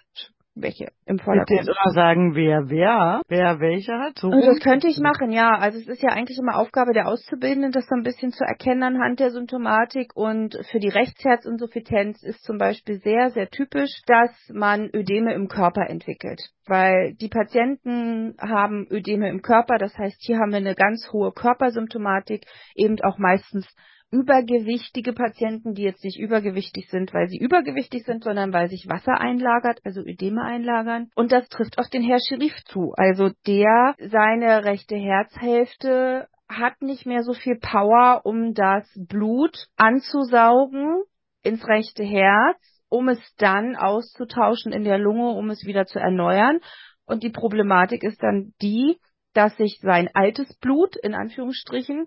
welche im Vordergrund. Jetzt immer sagen, wer wer, wer welche hat. So das könnte ich machen, ja. Also es ist ja eigentlich immer Aufgabe der Auszubildenden, das so ein bisschen zu erkennen anhand der Symptomatik. Und für die Rechtsherzinsuffizienz ist zum Beispiel sehr, sehr typisch, dass man Ödeme im Körper entwickelt. Weil die Patienten haben Ödeme im Körper, das heißt, hier haben wir eine ganz hohe Körpersymptomatik, eben auch meistens übergewichtige Patienten, die jetzt nicht übergewichtig sind, weil sie übergewichtig sind, sondern weil sich Wasser einlagert, also Ödeme einlagern. Und das trifft auf den Herr Scherif zu. Also der seine rechte Herzhälfte hat nicht mehr so viel Power, um das Blut anzusaugen ins rechte Herz, um es dann auszutauschen in der Lunge, um es wieder zu erneuern. Und die Problematik ist dann die, dass sich sein altes Blut, in Anführungsstrichen,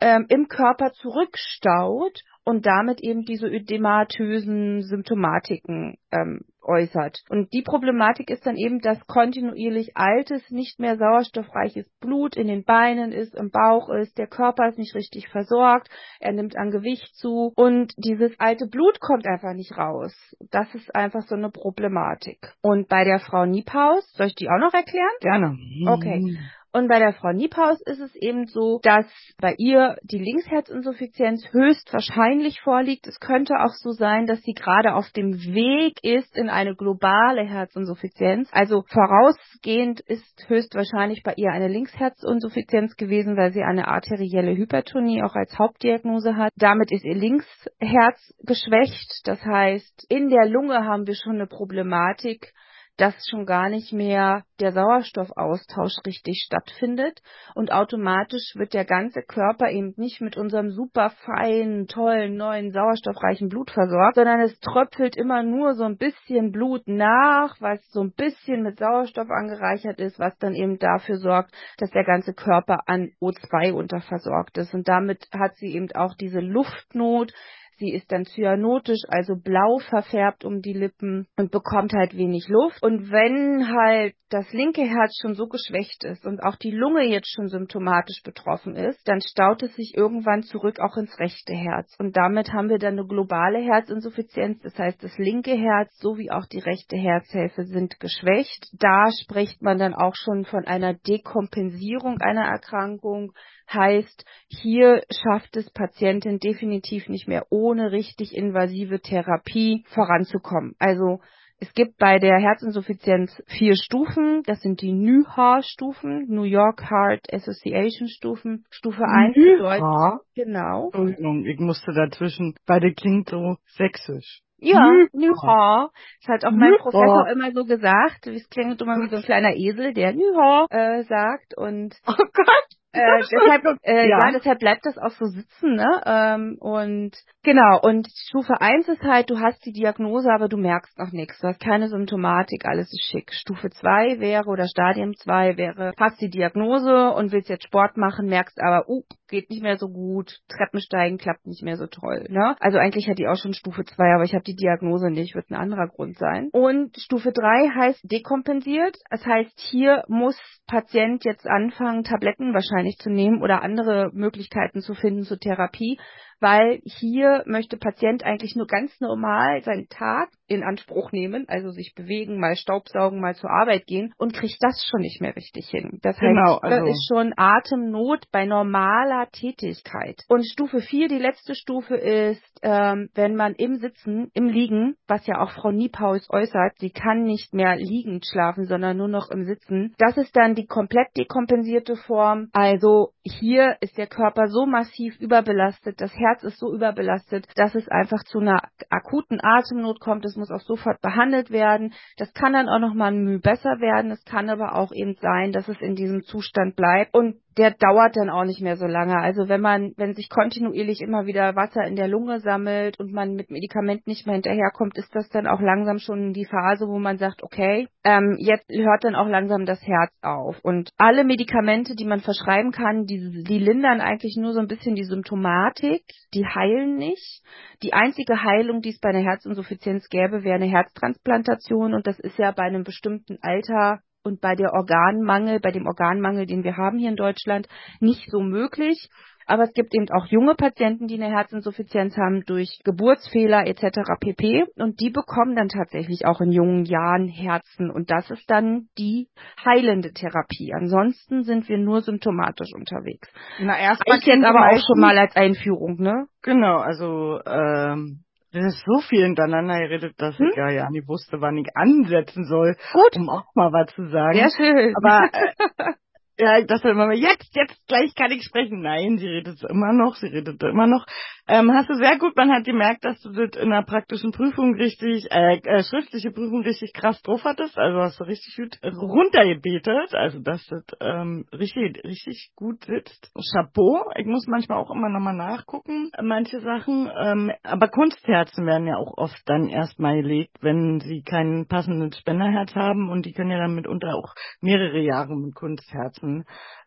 ähm, im Körper zurückstaut und damit eben diese ödematösen Symptomatiken ähm, äußert. Und die Problematik ist dann eben, dass kontinuierlich altes, nicht mehr sauerstoffreiches Blut in den Beinen ist, im Bauch ist, der Körper ist nicht richtig versorgt, er nimmt an Gewicht zu und dieses alte Blut kommt einfach nicht raus. Das ist einfach so eine Problematik. Und bei der Frau Niepaus, soll ich die auch noch erklären? Gerne. Okay. Und bei der Frau Niephaus ist es eben so, dass bei ihr die Linksherzinsuffizienz höchstwahrscheinlich vorliegt. Es könnte auch so sein, dass sie gerade auf dem Weg ist in eine globale Herzinsuffizienz. Also vorausgehend ist höchstwahrscheinlich bei ihr eine Linksherzinsuffizienz gewesen, weil sie eine arterielle Hypertonie auch als Hauptdiagnose hat. Damit ist ihr Linksherz geschwächt. Das heißt, in der Lunge haben wir schon eine Problematik dass schon gar nicht mehr der Sauerstoffaustausch richtig stattfindet und automatisch wird der ganze Körper eben nicht mit unserem super feinen, tollen, neuen, sauerstoffreichen Blut versorgt, sondern es tröpfelt immer nur so ein bisschen Blut nach, was so ein bisschen mit Sauerstoff angereichert ist, was dann eben dafür sorgt, dass der ganze Körper an O2 unterversorgt ist. Und damit hat sie eben auch diese Luftnot, Sie ist dann cyanotisch, also blau verfärbt um die Lippen und bekommt halt wenig Luft. Und wenn halt das linke Herz schon so geschwächt ist und auch die Lunge jetzt schon symptomatisch betroffen ist, dann staut es sich irgendwann zurück auch ins rechte Herz. Und damit haben wir dann eine globale Herzinsuffizienz. Das heißt, das linke Herz sowie auch die rechte Herzhälfte sind geschwächt. Da spricht man dann auch schon von einer Dekompensierung einer Erkrankung Heißt, hier schafft es Patientin definitiv nicht mehr ohne richtig invasive Therapie voranzukommen. Also es gibt bei der Herzinsuffizienz vier Stufen. Das sind die NYHA-Stufen, New York Heart Association Stufen. Stufe 1 bedeutet, genau. Entschuldigung, ich musste dazwischen, beide klingt so sächsisch. Ja, Nüha. Das hat auch mein Professor immer so gesagt. Es klingt immer wie so ein kleiner Esel, der Nüha äh, sagt. Und oh Gott. Äh, deshalb, äh, ja. ja. deshalb bleibt das auch so sitzen, ne? Ähm, und genau, und Stufe 1 ist halt, du hast die Diagnose, aber du merkst noch nichts. Du hast keine Symptomatik, alles ist schick. Stufe 2 wäre oder Stadium 2 wäre, hast die Diagnose und willst jetzt Sport machen, merkst aber, uh, geht nicht mehr so gut, Treppensteigen klappt nicht mehr so toll. Ne? Also eigentlich hat die auch schon Stufe 2, aber ich habe die Diagnose nicht, wird ein anderer Grund sein. Und Stufe 3 heißt dekompensiert. Das heißt, hier muss Patient jetzt anfangen, Tabletten wahrscheinlich zu nehmen oder andere Möglichkeiten zu finden zur Therapie, weil hier möchte Patient eigentlich nur ganz normal seinen Tag in Anspruch nehmen, also sich bewegen, mal Staubsaugen, mal zur Arbeit gehen und kriegt das schon nicht mehr richtig hin. Das heißt, genau, also ist schon Atemnot bei normaler Tätigkeit. Und Stufe 4, die letzte Stufe ist, ähm, wenn man im Sitzen, im Liegen, was ja auch Frau Niepaus äußert, sie kann nicht mehr liegend schlafen, sondern nur noch im Sitzen. Das ist dann die komplett dekompensierte Form. Also hier ist der Körper so massiv überbelastet, das Herz ist so überbelastet, dass es einfach zu einer akuten Atemnot kommt. Es muss auch sofort behandelt werden. Das kann dann auch nochmal ein Mühe besser werden. Es kann aber auch eben sein, dass es in diesem Zustand bleibt. Und der dauert dann auch nicht mehr so lange. Also wenn man, wenn sich kontinuierlich immer wieder Wasser in der Lunge sammelt und man mit Medikamenten nicht mehr hinterherkommt, ist das dann auch langsam schon die Phase, wo man sagt, okay, ähm, jetzt hört dann auch langsam das Herz auf. Und alle Medikamente, die man verschreiben kann, die, die lindern eigentlich nur so ein bisschen die Symptomatik, die heilen nicht. Die einzige Heilung, die es bei einer Herzinsuffizienz gäbe, wäre eine Herztransplantation und das ist ja bei einem bestimmten Alter und bei der Organmangel, bei dem Organmangel, den wir haben hier in Deutschland, nicht so möglich. aber es gibt eben auch junge Patienten, die eine Herzinsuffizienz haben durch Geburtsfehler etc. pp. Und die bekommen dann tatsächlich auch in jungen Jahren Herzen und das ist dann die heilende Therapie. Ansonsten sind wir nur symptomatisch unterwegs. Na erst ich jetzt aber auch schon mal als Einführung, ne? Genau, also ähm, das ist so viel hintereinander geredet, dass hm? ich ja, ja nie wusste, wann ich ansetzen soll, Gut. um auch mal was zu sagen. Sehr schön. Aber äh, ja, ich dachte immer, jetzt, jetzt, gleich kann ich sprechen. Nein, sie redet immer noch, sie redet immer noch. Ähm, hast du sehr gut, man hat gemerkt, dass du das in der praktischen Prüfung richtig, äh, äh, schriftliche Prüfung richtig krass drauf hattest. Also hast du richtig gut runtergebetet. Also dass das ähm, richtig, richtig gut sitzt. Chapeau. Ich muss manchmal auch immer nochmal nachgucken, manche Sachen. Ähm, aber Kunstherzen werden ja auch oft dann erstmal gelegt, wenn sie keinen passenden Spenderherz haben und die können ja dann mitunter auch mehrere Jahre mit Kunstherzen Herzen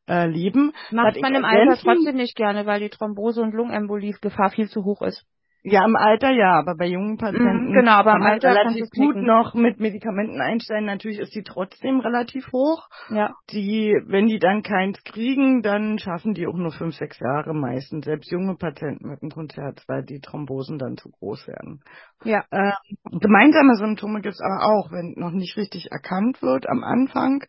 äh, leben. Macht man im Alter trotzdem nicht gerne, weil die Thrombose- und Lungenembolie-Gefahr viel zu hoch ist. Ja, im Alter ja, aber bei jungen Patienten mhm, genau, aber im Alter relativ gut noch mit Medikamenten einstellen. Natürlich ist die trotzdem relativ hoch. Ja. Die, wenn die dann keins kriegen, dann schaffen die auch nur fünf, sechs Jahre meistens. Selbst junge Patienten mit dem Grundherz, weil die Thrombosen dann zu groß werden. Ja. Äh, gemeinsame Symptome gibt's aber auch, wenn noch nicht richtig erkannt wird am Anfang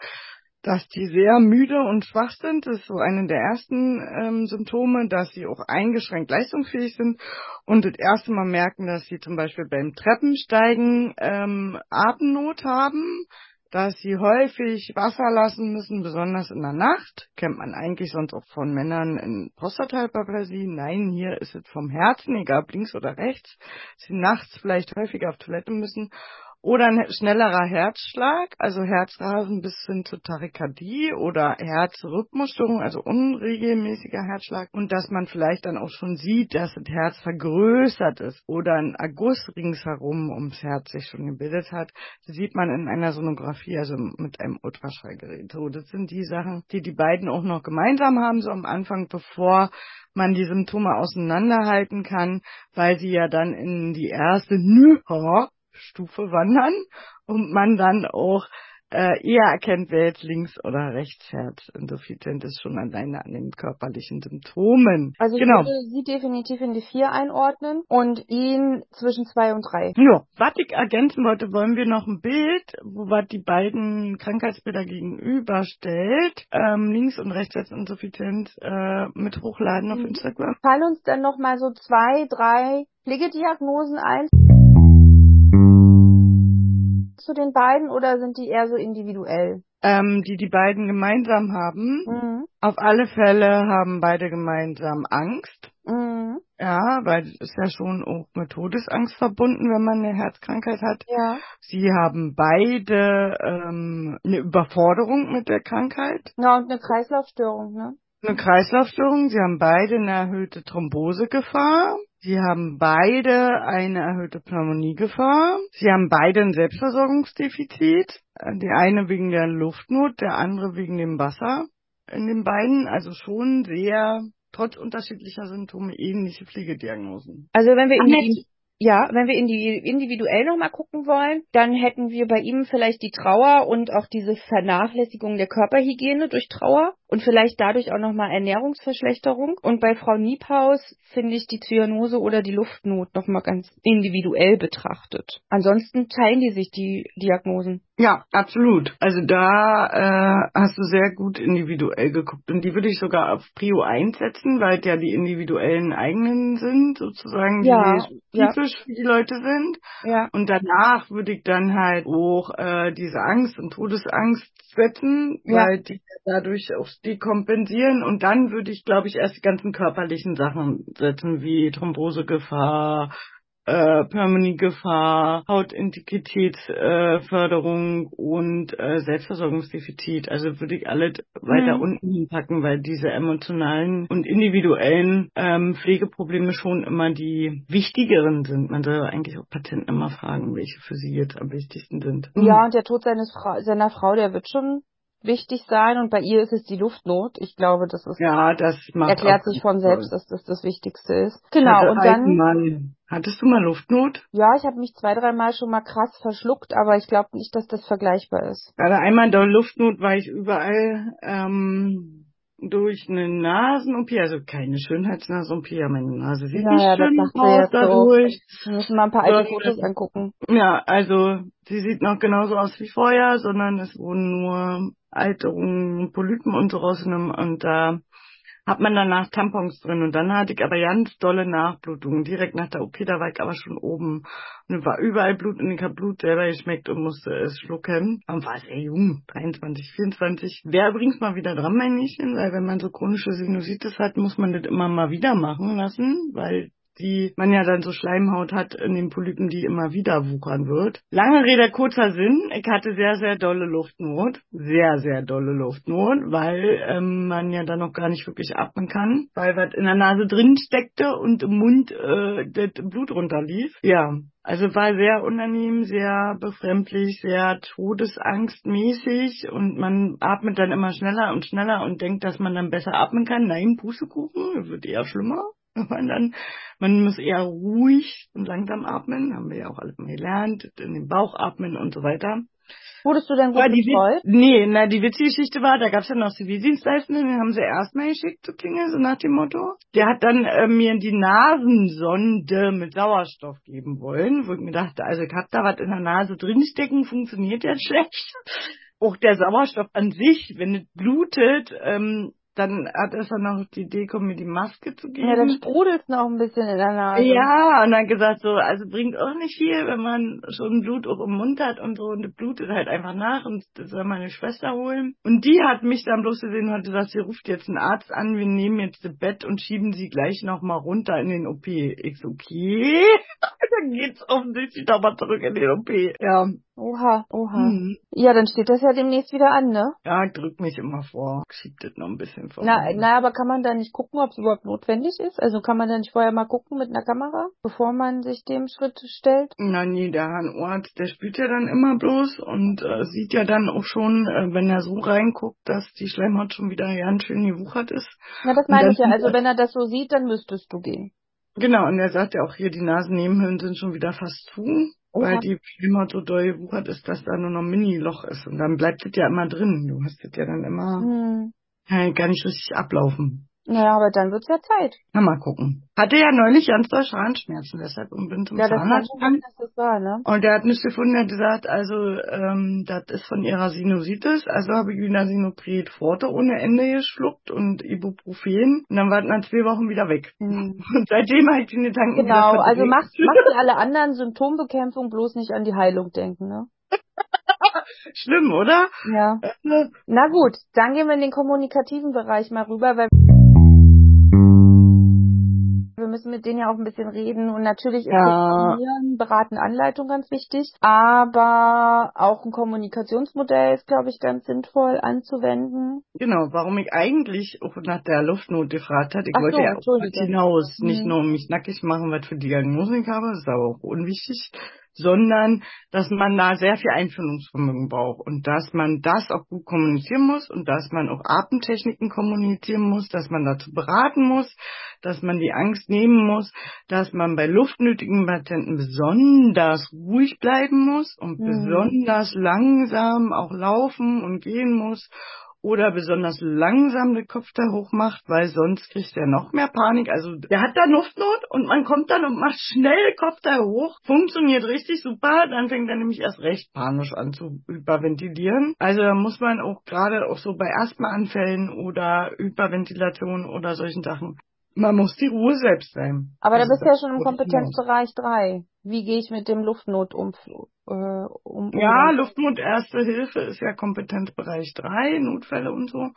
dass die sehr müde und schwach sind. Das ist so eine der ersten ähm, Symptome, dass sie auch eingeschränkt leistungsfähig sind und das erste Mal merken, dass sie zum Beispiel beim Treppensteigen ähm, Atemnot haben, dass sie häufig Wasser lassen müssen, besonders in der Nacht. Kennt man eigentlich sonst auch von Männern in Prostatahyperplasie. Nein, hier ist es vom Herzen, egal ob links oder rechts. Sie nachts vielleicht häufiger auf Toilette müssen oder ein schnellerer Herzschlag, also Herzrasen bis hin zur Tachykardie oder Herzrhythmusstörung, also unregelmäßiger Herzschlag und dass man vielleicht dann auch schon sieht, dass das Herz vergrößert ist oder ein Erguss ringsherum ums Herz sich schon gebildet hat, sieht man in einer Sonographie, also mit einem Ultraschallgerät. So, das sind die Sachen, die die beiden auch noch gemeinsam haben, so am Anfang, bevor man die Symptome auseinanderhalten kann, weil sie ja dann in die erste Nü Stufe wandern und man dann auch äh, eher erkennt, wer jetzt links oder rechts fährt. Insuffizient ist schon alleine an den körperlichen Symptomen. Also ich genau. würde sie definitiv in die vier einordnen und ihn zwischen zwei und drei. Ja, was ich ergänzen wollte, wollen wir noch ein Bild, wo was die beiden Krankheitsbilder gegenüberstellt, ähm, links und rechts jetzt Insuffizienz, äh, mit hochladen auf mhm. Instagram. Fallen uns dann noch mal so zwei, drei Pflegediagnosen ein zu den beiden oder sind die eher so individuell? Ähm, die die beiden gemeinsam haben. Mhm. Auf alle Fälle haben beide gemeinsam Angst. Mhm. Ja, weil es ist ja schon auch mit Todesangst verbunden, wenn man eine Herzkrankheit hat. Ja. Sie haben beide ähm, eine Überforderung mit der Krankheit. Ja, und eine Kreislaufstörung, ne? Eine Kreislaufstörung. Sie haben beide eine erhöhte Thrombosegefahr. Sie haben beide eine erhöhte Pneumoniegefahr. Sie haben beide ein Selbstversorgungsdefizit. Die eine wegen der Luftnot, der andere wegen dem Wasser in den beiden. Also schon sehr, trotz unterschiedlicher Symptome, ähnliche Pflegediagnosen. Also wenn wir in die, ja, wenn wir in die individuell nochmal gucken wollen, dann hätten wir bei ihm vielleicht die Trauer und auch diese Vernachlässigung der Körperhygiene durch Trauer und vielleicht dadurch auch nochmal Ernährungsverschlechterung. Und bei Frau Niephaus finde ich die Zyanose oder die Luftnot nochmal ganz individuell betrachtet. Ansonsten teilen die sich die Diagnosen. Ja, absolut. Also da äh, hast du sehr gut individuell geguckt. Und die würde ich sogar auf Prio einsetzen, weil ja die individuellen eigenen sind, sozusagen, ja, die typisch ja. für die Leute sind. Ja. Und danach würde ich dann halt auch äh, diese Angst und Todesangst setzen, ja. weil die dadurch auch die kompensieren und dann würde ich, glaube ich, erst die ganzen körperlichen Sachen setzen, wie Thrombosegefahr, äh, Pneumoniegefahr, Hautintegritätsförderung äh, und äh, Selbstversorgungsdefizit. Also würde ich alle weiter mhm. unten hinpacken, weil diese emotionalen und individuellen ähm, Pflegeprobleme schon immer die wichtigeren sind. Man soll eigentlich auch Patienten immer fragen, welche für sie jetzt am wichtigsten sind. Ja, und der Tod seines Fra seiner Frau, der wird schon wichtig sein und bei ihr ist es die Luftnot. Ich glaube, das ist ja, das erklärt sich von selbst, dass das das Wichtigste ist. Genau und dann mal, hattest du mal Luftnot? Ja, ich habe mich zwei, dreimal schon mal krass verschluckt, aber ich glaube nicht, dass das vergleichbar ist. Also einmal in der Luftnot war ich überall ähm, durch eine Nasen-OP, also keine Schönheitsnasen-OP, ja, meine Nase sieht Ja, nicht ja, das schön aus jetzt so. dadurch. Wir müssen mal ein paar alte Fotos angucken. Ja, also sie sieht noch genauso aus wie vorher, sondern es wurden nur Alterungen, Polypen und so rausgenommen und da hat man danach Tampons drin und dann hatte ich aber ganz dolle Nachblutungen. Direkt nach der OP, da war ich aber schon oben und war überall Blut und ich habe Blut selber geschmeckt und musste es schlucken. Und war sehr jung, 23, 24. Wäre übrigens mal wieder dran, mein Mädchen, weil wenn man so chronische Sinusitis hat, muss man das immer mal wieder machen lassen, weil die man ja dann so Schleimhaut hat in den Polypen, die immer wieder wuchern wird. Lange Rede, kurzer Sinn. Ich hatte sehr, sehr dolle Luftnot. Sehr, sehr dolle Luftnot, weil ähm, man ja dann noch gar nicht wirklich atmen kann, weil was in der Nase drin steckte und im Mund äh, das Blut runterlief. Ja, also war sehr unangenehm, sehr befremdlich, sehr todesangstmäßig und man atmet dann immer schneller und schneller und denkt, dass man dann besser atmen kann. Nein, Pustekuchen, wird eher schlimmer. Man dann, man muss eher ruhig und langsam atmen, haben wir ja auch alle mal gelernt, in den Bauch atmen und so weiter. Wurdest du denn gut betreut? Nee, na, die witzige Geschichte war, da gab's ja noch Zivildienstleistenden, den haben sie erstmal geschickt zur Klinge, so nach dem Motto. Der hat dann äh, mir die Nasensonde mit Sauerstoff geben wollen, wo ich mir dachte, also ich hab da was in der Nase drinstecken, funktioniert jetzt schlecht. Auch der Sauerstoff an sich, wenn es blutet, ähm, dann hat er dann noch die Idee gekommen, mir die Maske zu geben. Ja, dann sprudelt noch ein bisschen in der Nase. Ja, und dann gesagt so, also bringt auch nicht viel, wenn man schon Blut auch im Mund hat und so und das blutet halt einfach nach und das soll meine Schwester holen. Und die hat mich dann bloß gesehen und hat gesagt, sie ruft jetzt einen Arzt an, wir nehmen jetzt das Bett und schieben sie gleich nochmal runter in den OP. Ich so, okay. dann geht's offensichtlich nochmal zurück in den OP. Ja. Oha, oha. Hm. Ja, dann steht das ja demnächst wieder an, ne? Ja, drück mich immer vor. Schiebt das noch ein bisschen vor. Na, na, aber kann man da nicht gucken, ob es überhaupt notwendig ist? Also kann man da nicht vorher mal gucken mit einer Kamera, bevor man sich dem Schritt stellt? Na nee, der Hahnorzt, der spielt ja dann immer bloß und äh, sieht ja dann auch schon, äh, wenn er so reinguckt, dass die Schleimhaut schon wieder ganz schön gewuchert ist. Na, das meine ich ja. Also wenn er das so sieht, dann müsstest du gehen. Genau, und er sagt ja auch hier, die Nasennebenhöhlen sind schon wieder fast zu. Weil die Schleimhaut so doll gewuchert ist, dass da nur noch ein Mini-Loch ist. Und dann bleibt das ja immer drin. Du hast das ja dann immer Hm. ja, gar nicht richtig ablaufen. Naja, aber dann wird's ja Zeit. Na, mal gucken. Hatte ja neulich ganz doll Zahnschmerzen, deshalb und bin zum Ja, Zahnarzt gegangen. war, ne? Und der hat nichts gefunden, der hat gesagt, also ähm, das ist von ihrer Sinusitis, also habe ich wieder Sinoprid Forte ohne Ende geschluckt und Ibuprofen und dann war nach zwei Wochen wieder weg. Hm. Und seitdem habe ich den Gedanken Genau, also macht, macht wie alle anderen Symptombekämpfung, bloß nicht an die Heilung denken, ne? Schlimm, oder? Ja. Äh, Na gut, dann gehen wir in den kommunikativen Bereich mal rüber, weil müssen mit denen ja auch ein bisschen reden und natürlich ist Ja. Informieren, Beraten, Anleitung ganz wichtig, aber auch ein Kommunikationsmodell ist, glaube ich, ganz sinnvoll anzuwenden. Genau, warum ich eigentlich auch nach der Luftnot gefragt hatte. Ich Ach wollte so, ja auch hinaus, nicht Mhm. nur mich nackig machen, was für Diagnosen ich habe, das ist aber auch unwichtig, sondern dass man da sehr viel Einfühlungsvermögen braucht und dass man das auch gut kommunizieren muss und dass man auch Atemtechniken kommunizieren muss, dass man dazu beraten muss, dass man die Angst nehmen muss, dass man bei luftnötigen Patienten besonders ruhig bleiben muss und Mhm. besonders langsam auch laufen und gehen muss oder besonders langsam den Kopf da hoch macht, weil sonst kriegt er noch mehr Panik. Also der hat da Luftnot und man kommt dann und macht schnell den Kopf da hoch. Funktioniert richtig super. Dann fängt er nämlich erst recht panisch an zu hyperventilieren. Also da muss man auch gerade auch so bei Asthmaanfällen oder Hyperventilation oder solchen Sachen, man muss die Ruhe selbst sein. Aber da Also bist du ja schon im. Kompetenzbereich 3. Wie gehe ich mit dem Luftnot um? Äh, um Ja, Luftnot Erste Hilfe ist ja Kompetenzbereich 3, Notfälle und so.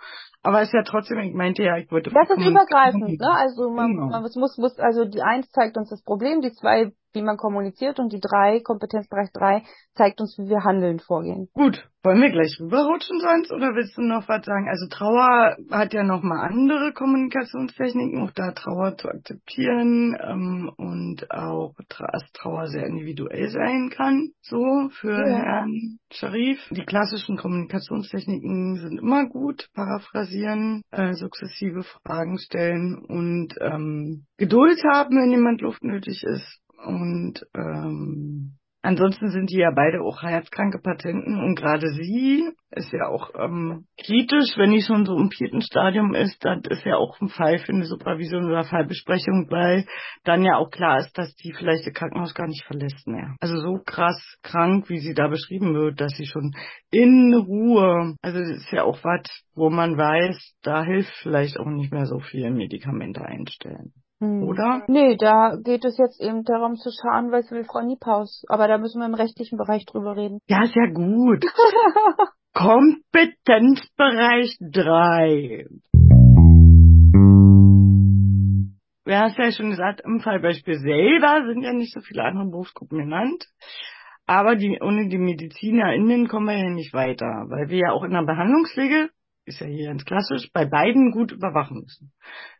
Aber ist ja trotzdem, ich meinte ja, ich wollte... Das ist übergreifend, ne? Also man, Genau. man muss, muss, also die eins zeigt uns das Problem, die zwei, wie man kommuniziert und die drei, Kompetenzbereich drei, zeigt uns, wie wir handeln vorgehen. Gut, wollen wir gleich rüberrutschen sonst oder willst du noch was sagen? Also Trauer hat ja nochmal andere Kommunikationstechniken, auch da Trauer zu akzeptieren ähm, und auch, tra- dass Trauer sehr individuell sein kann, so für Ja. Herrn Sharif. Die klassischen Kommunikationstechniken sind immer gut, paraphrasieren, äh, sukzessive Fragen stellen und ähm, Geduld haben, wenn jemand luftnötig ist und ähm, Ansonsten sind die ja beide auch herzkranke Patienten und gerade sie ist ja auch ähm, kritisch, wenn die schon so im vierten Stadium ist. Das ist ja auch ein Fall für eine Supervision oder Fallbesprechung, weil dann ja auch klar ist, dass die vielleicht das Krankenhaus gar nicht verlässt mehr. Also so krass krank, wie sie da beschrieben wird, dass sie schon in Ruhe, also das ist ja auch was, wo man weiß, da hilft vielleicht auch nicht mehr so viel Medikamente einstellen. Hm. Oder? Nee, da geht es jetzt eben darum zu schauen, was will Frau Niepaus. Aber da müssen wir im rechtlichen Bereich drüber reden. Ja, sehr gut. Kompetenzbereich 3. Du hast ja schon gesagt, im Fallbeispiel selber sind ja nicht so viele andere Berufsgruppen genannt. Aber die, ohne die MedizinerInnen kommen wir ja nicht weiter, weil wir ja auch in der Behandlungspflege ist ja hier ganz klassisch, bei beiden gut überwachen müssen.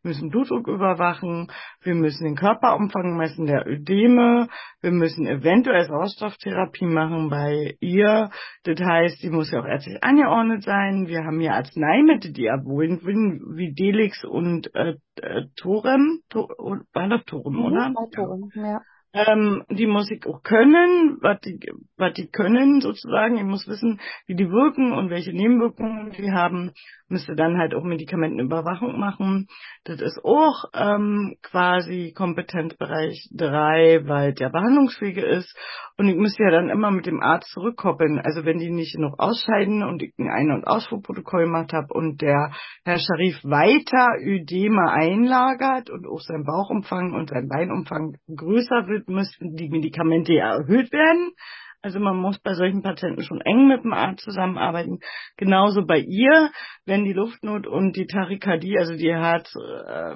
Wir müssen Blutdruck überwachen, wir müssen den Körperumfang messen der Ödeme, wir müssen eventuell Sauerstofftherapie machen bei ihr. Das heißt, sie muss ja auch ärztlich angeordnet sein. Wir haben hier Arzneimittel, die erwohnt werden, wie Delix und äh, äh, Torem. To war das Torem, mhm, oder? Torem, ja. Ähm, die muss ich auch können, was die, was die können sozusagen. Ich muss wissen, wie die wirken und welche Nebenwirkungen die haben. Müsste dann halt auch Medikamentenüberwachung machen. Das ist auch ähm, quasi Kompetenzbereich 3, weil der behandlungsfähige ist. Und ich müsste ja dann immer mit dem Arzt zurückkoppeln. Also wenn die nicht noch ausscheiden und ich ein Ein- und Ausfuhrprotokoll gemacht habe und der Herr Scharif weiter Ödeme einlagert und auch sein Bauchumfang und sein Beinumfang größer wird, müssten die Medikamente ja erhöht werden. Also man muss bei solchen Patienten schon eng mit dem Arzt zusammenarbeiten. Genauso bei ihr, wenn die Luftnot und die Tachykardie, also die Herz, äh,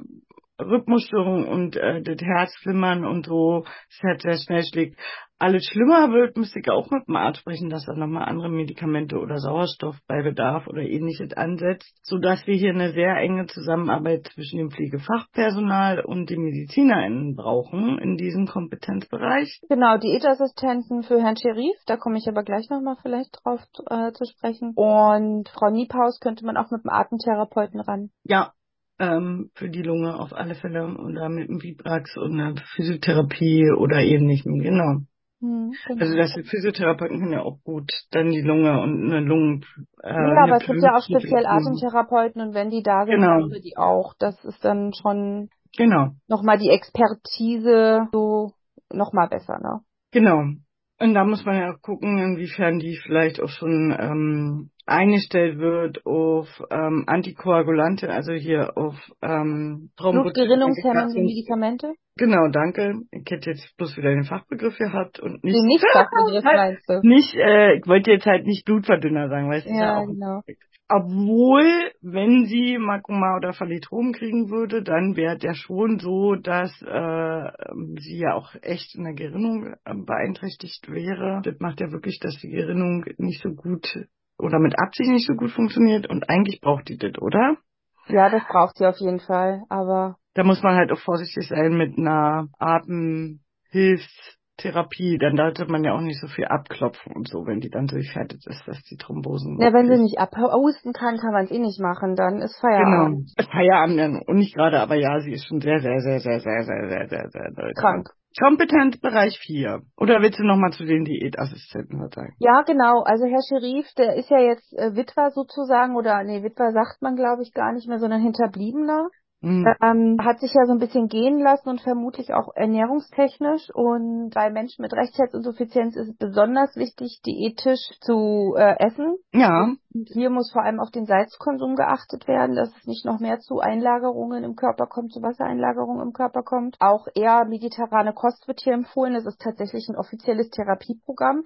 Rhythmusstörung und äh, das Herzflimmern und so, das Herz sehr schnell schlägt, alles schlimmer wird, müsste ich auch mit dem Arzt sprechen, dass er nochmal andere Medikamente oder Sauerstoff bei Bedarf oder ähnliches ansetzt, sodass wir hier eine sehr enge Zusammenarbeit zwischen dem Pflegefachpersonal und den MedizinerInnen brauchen in diesem Kompetenzbereich. Genau, Diätassistenten für Herrn Scherif, da komme ich aber gleich nochmal vielleicht drauf äh, zu sprechen. Und Frau Niephaus könnte man auch mit dem Atemtherapeuten ran. Ja, ähm, für die Lunge auf alle Fälle oder mit dem Vibrax und einer Physiotherapie oder ähnlichem, genau. Mhm, genau. Also das Physiotherapeuten können ja auch gut dann die Lunge und eine Lungen. Äh, ja, aber es gibt ja auch speziell Atemtherapeuten und wenn die da sind, genau. haben wir die auch. Das ist dann schon genau. nochmal die Expertise so nochmal besser, ne? Genau. Und da muss man ja auch gucken, inwiefern die vielleicht auch schon ähm, eingestellt wird auf ähm, Antikoagulante, also hier auf ähm, Blutgerinnungshemmende Medikamente? Genau, danke. Ich hätte jetzt bloß wieder den Fachbegriff gehabt und nicht. Den Nicht-Fachbegriff meinst du? Nicht, äh, ich wollte jetzt halt nicht Blutverdünner sagen, weißt du? Ja, ja genau. Obwohl, wenn sie Makoma oder Phalitrom kriegen würde, dann wäre der schon so, dass äh, sie ja auch echt in der Gerinnung äh, beeinträchtigt wäre. Das macht ja wirklich, dass die Gerinnung nicht so gut oder mit Absicht nicht so gut funktioniert und eigentlich braucht die das, oder? Ja, das braucht sie auf jeden Fall, aber. Da muss man halt auch vorsichtig sein mit einer Atemhilfs- Therapie, dann sollte man ja auch nicht so viel abklopfen und so, wenn die dann durchfertigt ist, dass die Thrombosen. Ja, wenn sie nicht abhusten kann, kann man es eh nicht machen, dann ist Feierabend. Genau, Feierabend und nicht gerade, aber ja, sie ist schon sehr, sehr, sehr, sehr, sehr, sehr, sehr, sehr, sehr, sehr krank. Kompetent Bereich 4. Oder willst du nochmal zu den Diätassistenten was sagen? Ja, genau. Also Herr Scherif, der ist ja jetzt äh, Witwer sozusagen, oder nee, Witwer sagt man glaube ich gar nicht mehr, sondern Hinterbliebener. Mhm. Ähm, hat sich ja so ein bisschen gehen lassen und vermutlich auch ernährungstechnisch. Und bei Menschen mit Rechtsherzinsuffizienz ist es besonders wichtig, diätisch zu äh, essen. Ja. Und hier muss vor allem auf den Salzkonsum geachtet werden, dass es nicht noch mehr zu Einlagerungen im Körper kommt, zu Wassereinlagerungen im Körper kommt. Auch eher mediterrane Kost wird hier empfohlen. Das ist tatsächlich ein offizielles Therapieprogramm.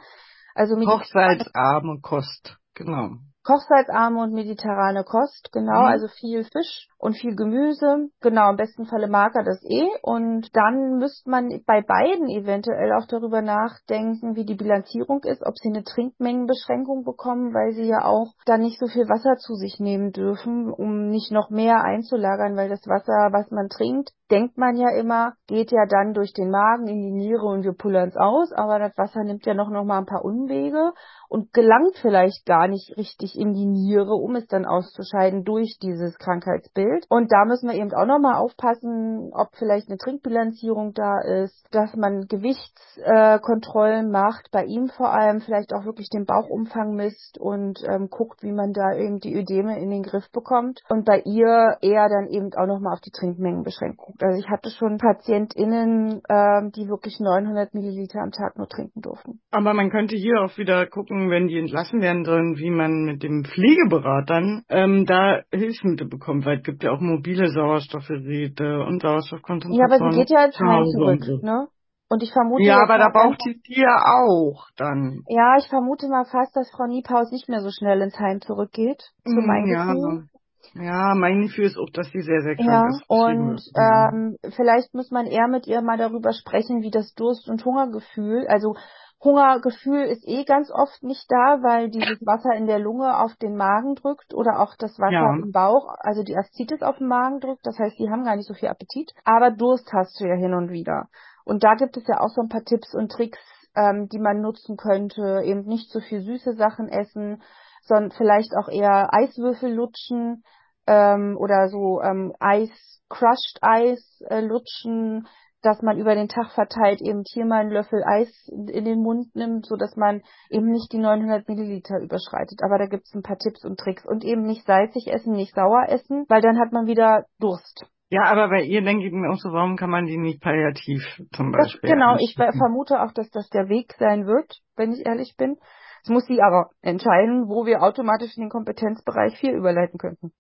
Also Hochsalzarme Kost, genau. Kochsalzarme und mediterrane Kost, genau, mhm. also viel Fisch und viel Gemüse, genau, im besten Falle mag er das eh. Und dann müsste man bei beiden eventuell auch darüber nachdenken, wie die Bilanzierung ist, ob sie eine Trinkmengenbeschränkung bekommen, weil sie ja auch dann nicht so viel Wasser zu sich nehmen dürfen, um nicht noch mehr einzulagern, weil das Wasser, was man trinkt, denkt man ja immer, geht ja dann durch den Magen in die Niere und wir pullern es aus, aber das Wasser nimmt ja noch, noch mal ein paar Umwege und gelangt vielleicht gar nicht richtig in die Niere, um es dann auszuscheiden durch dieses Krankheitsbild. Und da müssen wir eben auch nochmal aufpassen, ob vielleicht eine Trinkbilanzierung da ist, dass man Gewichtskontrollen macht, bei ihm vor allem vielleicht auch wirklich den Bauchumfang misst und ähm, guckt, wie man da eben die Ödeme in den Griff bekommt. Und bei ihr eher dann eben auch nochmal auf die Trinkmengenbeschränkung. Also ich hatte schon PatientInnen, ähm, die wirklich 900 Milliliter am Tag nur trinken durften. Aber man könnte hier auch wieder gucken, wenn die entlassen werden sollen, wie man mit dem Pflegeberatern ähm, da Hilfsmittel bekommt, weil es gibt ja auch mobile Sauerstoffgeräte und Sauerstoffkonzentrationen. Ja, aber sie geht ja ins Heim zurück, so. ne? Und ich vermute. Ja, aber da braucht die Tier auch dann. Ja, ich vermute mal fast, dass Frau Niepaus nicht mehr so schnell ins Heim zurückgeht. So mein ja. Gefühl. Ja, mein Gefühl ist auch, dass sie sehr, sehr krank ja, ist. Und ähm, vielleicht muss man eher mit ihr mal darüber sprechen, wie das Durst- und Hungergefühl, also Hungergefühl ist eh ganz oft nicht da, weil dieses Wasser in der Lunge auf den Magen drückt oder auch das Wasser Ja. im Bauch, also die Aszites auf den Magen drückt. Das heißt, die haben gar nicht so viel Appetit. Aber Durst hast du ja hin und wieder. Und da gibt es ja auch so ein paar Tipps und Tricks, ähm, die man nutzen könnte. Eben nicht so viel süße Sachen essen, sondern vielleicht auch eher Eiswürfel lutschen ähm, oder so ähm, Eis, Crushed Eis äh, lutschen, dass man über den Tag verteilt eben hier mal einen Löffel Eis in den Mund nimmt, so dass man eben nicht die 900 Milliliter überschreitet. Aber da gibt es ein paar Tipps und Tricks und eben nicht salzig essen, nicht sauer essen, weil dann hat man wieder Durst. Ja, aber bei ihr denke ich mir auch so, warum kann man die nicht palliativ zum Das, Beispiel? genau, ich vermute auch, dass das der Weg sein wird, wenn ich ehrlich bin. Es muss sie aber entscheiden, wo wir automatisch in den Kompetenzbereich 4 überleiten könnten.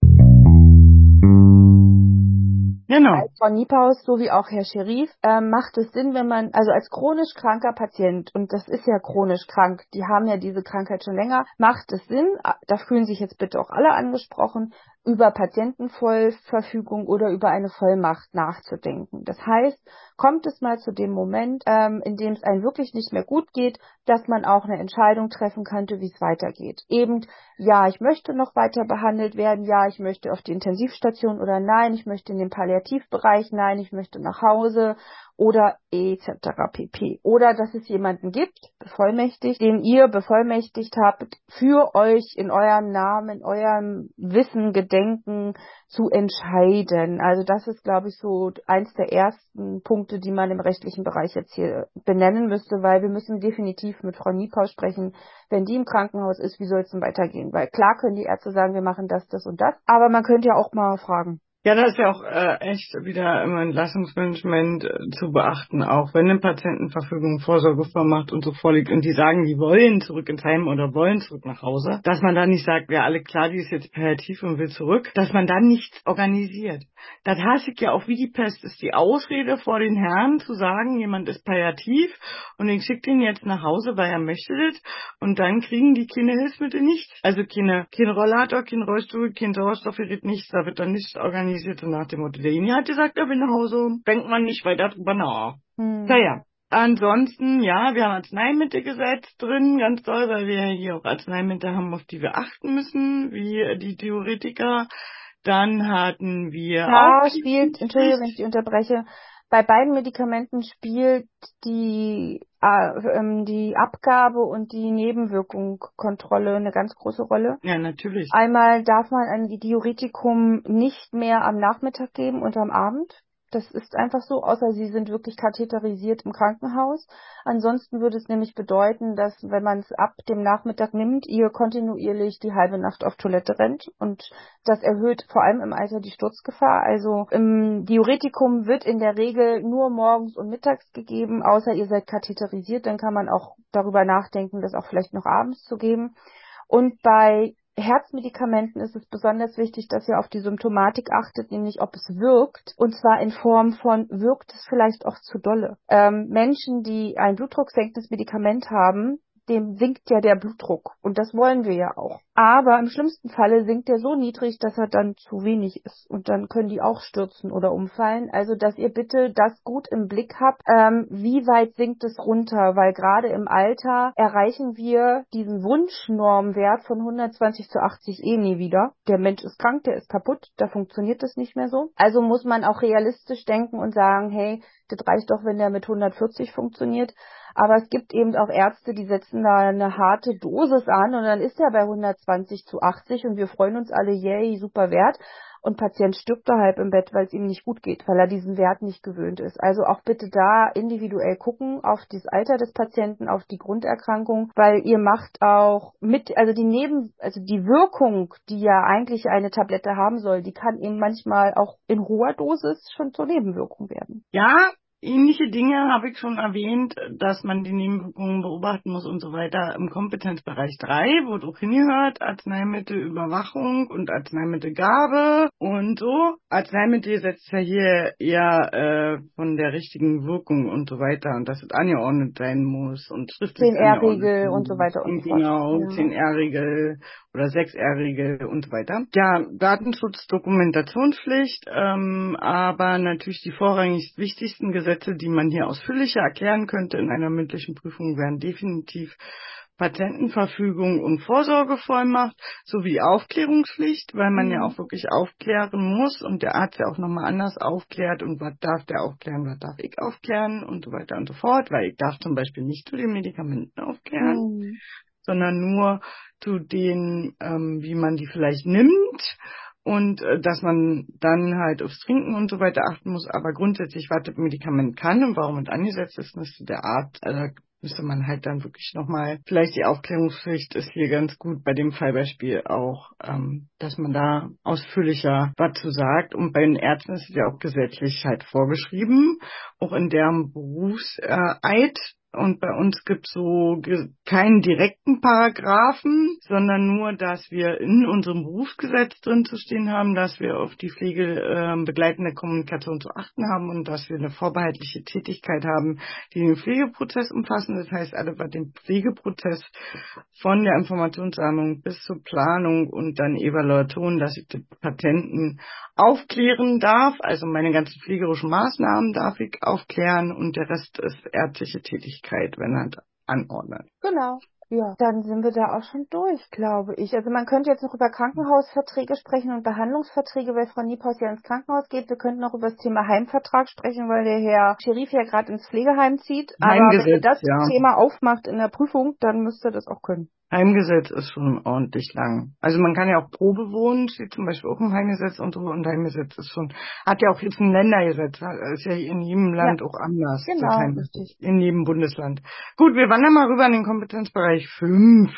Genau. Als Frau Niepaus sowie auch Herr Scherif ähm, macht es Sinn, wenn man, also als chronisch kranker Patient, und das ist ja chronisch krank, die haben ja diese Krankheit schon länger, macht es Sinn, äh, da fühlen sich jetzt bitte auch alle angesprochen, über Patientenvollverfügung oder über eine Vollmacht nachzudenken. Das heißt, kommt es mal zu dem Moment, ähm, in dem es einem wirklich nicht mehr gut geht, dass man auch eine Entscheidung treffen könnte, wie es weitergeht. Eben, ja, ich möchte noch weiter behandelt werden, ja, ich möchte auf die Intensivstation oder nein, ich möchte in den Palliativbereich, nein, ich möchte nach Hause oder etc. pp. Oder dass es jemanden gibt, bevollmächtigt, den ihr bevollmächtigt habt, für euch in eurem Namen, in eurem Wissen, Gedenken zu entscheiden. Also das ist, glaube ich, so eins der ersten Punkte, die man im rechtlichen Bereich jetzt hier benennen müsste, weil wir müssen definitiv mit Frau Niepau sprechen, wenn die im Krankenhaus ist, wie soll es denn weitergehen? Weil klar können die Ärzte sagen, wir machen das, das und das, aber man könnte ja auch mal fragen, Ja, da ist ja auch äh, echt wieder im Entlassungsmanagement äh, zu beachten, auch wenn eine Patientenverfügung Vorsorgevollmacht und so vorliegt und die sagen, die wollen zurück ins Heim oder wollen zurück nach Hause, dass man da nicht sagt, ja alle klar, die ist jetzt palliativ und will zurück, dass man dann nichts organisiert. Das hasse ich ja auch wie die Pest, ist die Ausrede vor den Herren zu sagen, jemand ist palliativ und ich schicke den jetzt nach Hause, weil er möchte das und dann kriegen die keine Hilfsmittel nichts. Also keine, kein Rollator, kein Rollstuhl, kein Sauerstoffgerät, nichts, da wird dann nichts organisiert und nach dem Motto, derjenige hat gesagt, er will nach Hause, denkt man nicht weiter drüber nach. hm, Naja. Ansonsten, ja, wir haben Arzneimittelgesetz drin, ganz toll, weil wir hier auch Arzneimittel haben, auf die wir achten müssen, wie die Theoretiker. Dann hatten wir Da auch spielt, Entschuldigung, wenn ich die unterbreche, bei beiden Medikamenten spielt die, äh, ähm, die Abgabe und die Nebenwirkungskontrolle eine ganz große Rolle. ja natürlich. Einmal darf man ein Diuretikum nicht mehr am Nachmittag geben und am Abend. Das ist einfach so, außer sie sind wirklich katheterisiert im Krankenhaus. Ansonsten würde es nämlich bedeuten, dass wenn man es ab dem Nachmittag nimmt, ihr kontinuierlich die halbe Nacht auf Toilette rennt. Und das erhöht vor allem im Alter die Sturzgefahr. Also im Diuretikum wird in der Regel nur morgens und mittags gegeben, außer ihr seid katheterisiert. Dann kann man auch darüber nachdenken, das auch vielleicht noch abends zu geben. Und bei Herzmedikamenten ist es besonders wichtig, dass ihr auf die Symptomatik achtet, nämlich ob es wirkt. Und zwar in Form von, wirkt es vielleicht auch zu dolle. Ähm, Menschen, die ein blutdrucksenkendes Medikament haben, dem sinkt ja der Blutdruck. Und das wollen wir ja auch. Aber im schlimmsten Falle sinkt er so niedrig, dass er dann zu wenig ist. Und dann können die auch stürzen oder umfallen. Also, dass ihr bitte das gut im Blick habt, ähm, wie weit sinkt es runter? Weil gerade im Alter erreichen wir diesen Wunschnormwert von 120 zu 80 eh nie wieder. Der Mensch ist krank, der ist kaputt, da funktioniert das nicht mehr so. Also muss man auch realistisch denken und sagen, hey, das reicht doch, wenn der mit 140 funktioniert. Aber es gibt eben auch Ärzte, die setzen da eine harte Dosis an und dann ist er bei 120 zu 80 und wir freuen uns alle, yay, super Wert und Patient stirbt da halb im Bett, weil es ihm nicht gut geht, weil er diesen Wert nicht gewöhnt ist. Also auch bitte da individuell gucken auf das Alter des Patienten, auf die Grunderkrankung, weil ihr macht auch mit, also die Neben, also die Wirkung, die ja eigentlich eine Tablette haben soll, die kann eben manchmal auch in hoher Dosis schon zur Nebenwirkung werden. Ja, Ähnliche Dinge habe ich schon erwähnt, dass man die Nebenwirkungen beobachten muss und so weiter im Kompetenzbereich 3, wo es auch hingehört, Arzneimittelüberwachung und Arzneimittelgabe und so. Arzneimittel setzt ja hier eher äh, von der richtigen Wirkung und so weiter und dass es angeordnet sein muss und schriftlich 10R-Regel und so weiter und so fort. Genau, ja. 10R-Regel oder 6R-Regel und so weiter. Ja, Datenschutz, Dokumentationspflicht, ähm, aber natürlich die vorrangig wichtigsten Gesetze die man hier ausführlicher erklären könnte in einer mündlichen Prüfung, wären definitiv Patentenverfügung und Vorsorgevollmacht sowie Aufklärungspflicht, weil man mhm. ja auch wirklich aufklären muss und der Arzt ja auch nochmal anders aufklärt und was darf der aufklären, was darf ich aufklären und so weiter und so fort, weil ich darf zum Beispiel nicht zu den Medikamenten aufklären, mhm. Sondern nur zu den, ähm, wie man die vielleicht nimmt und äh, dass man dann halt aufs Trinken und so weiter achten muss, aber grundsätzlich, was das Medikament kann und warum es angesetzt ist, müsste der Arzt, also müsste man halt dann wirklich nochmal, vielleicht die Aufklärungspflicht ist hier ganz gut bei dem Fallbeispiel auch, ähm, dass man da ausführlicher was zu sagt. Und bei den Ärzten ist es ja auch gesetzlich halt vorgeschrieben, auch in deren Berufseid, und bei uns gibt es so keinen direkten Paragraphen, sondern nur, dass wir in unserem Berufsgesetz drin zu stehen haben, dass wir auf die pflegebegleitende äh, Kommunikation zu achten haben und dass wir eine vorbehaltliche Tätigkeit haben, die den Pflegeprozess umfassen. Das heißt, alle was den Pflegeprozess von der Informationssammlung bis zur Planung und dann Evaluation, dass ich die Patenten aufklären darf. Also meine ganzen pflegerischen Maßnahmen darf ich aufklären und der Rest ist ärztliche Tätigkeit, wenn er anordnet. Genau. Ja, dann sind wir da auch schon durch, glaube ich. Also man könnte jetzt noch über Krankenhausverträge sprechen und Behandlungsverträge, weil Frau Niephaus ja ins Krankenhaus geht. Wir könnten noch über das Thema Heimvertrag sprechen, weil der Herr Scherif ja gerade ins Pflegeheim zieht. Aber wenn ihr das ja. Thema aufmacht in der Prüfung, dann müsst ihr das auch können. Heimgesetz ist schon ordentlich lang. Also man kann ja auch Probe wohnen, steht zum Beispiel auch im Heimgesetz und so, und Heimgesetz ist schon, hat ja auch jetzt ein Ländergesetz, ist ja in jedem Land ja. auch anders. Genau, richtig. In jedem Bundesland. Gut, wir wandern mal rüber in den Kompetenzbereich 5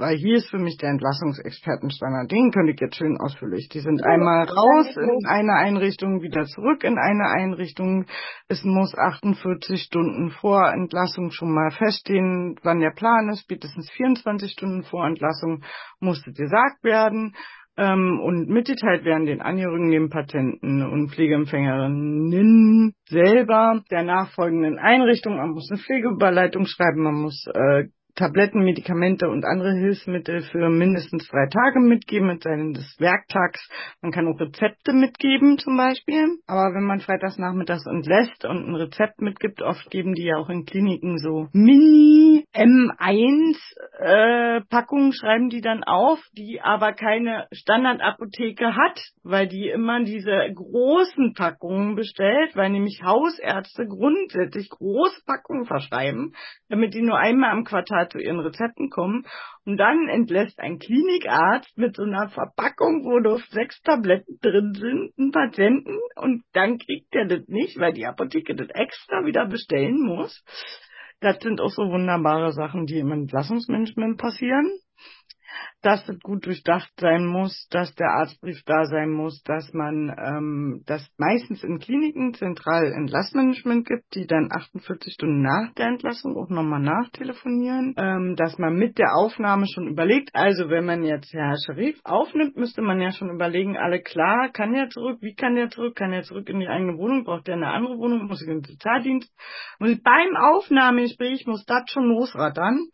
weil hier ist für mich der Entlassungsexpertenstandard. Den könnte ich jetzt schön ausführlich. Die sind einmal raus in eine Einrichtung, wieder zurück in eine Einrichtung. Es muss 48 Stunden vor Entlassung schon mal feststehen, wann der Plan ist. Spätestens 24 Stunden vor Entlassung musste gesagt werden ähm, und mitgeteilt werden den Angehörigen, den Patienten und Pflegeempfängerinnen selber der nachfolgenden Einrichtung. Man muss eine Pflegeüberleitung schreiben, man muss äh, Tabletten, Medikamente und andere Hilfsmittel für mindestens drei Tage mitgeben mit seinen des Werktags. Man kann auch Rezepte mitgeben zum Beispiel. Aber wenn man freitags nachmittags entlässt und ein Rezept mitgibt, oft geben die ja auch in Kliniken so Mini M1 äh, Packungen schreiben die dann auf, die aber keine Standardapotheke hat, weil die immer diese großen Packungen bestellt, weil nämlich Hausärzte grundsätzlich große Packungen verschreiben, damit die nur einmal im Quartal zu ihren Rezepten kommen. Und dann entlässt ein Klinikarzt mit so einer Verpackung, wo nur sechs Tabletten drin sind, einen Patienten und dann kriegt er das nicht, weil die Apotheke das extra wieder bestellen muss. Das sind auch so wunderbare Sachen, die im Entlassungsmanagement passieren dass es gut durchdacht sein muss, dass der Arztbrief da sein muss, dass man ähm, das meistens in Kliniken zentral Entlassmanagement gibt, die dann 48 Stunden nach der Entlassung auch nochmal nachtelefonieren, ähm, dass man mit der Aufnahme schon überlegt, also wenn man jetzt Herr Scharif aufnimmt, müsste man ja schon überlegen, alle klar, kann der zurück, wie kann der zurück, kann der zurück in die eigene Wohnung, braucht der eine andere Wohnung, muss ich in den Sozialdienst. Und beim Aufnahmegespräch muss das schon losrattern.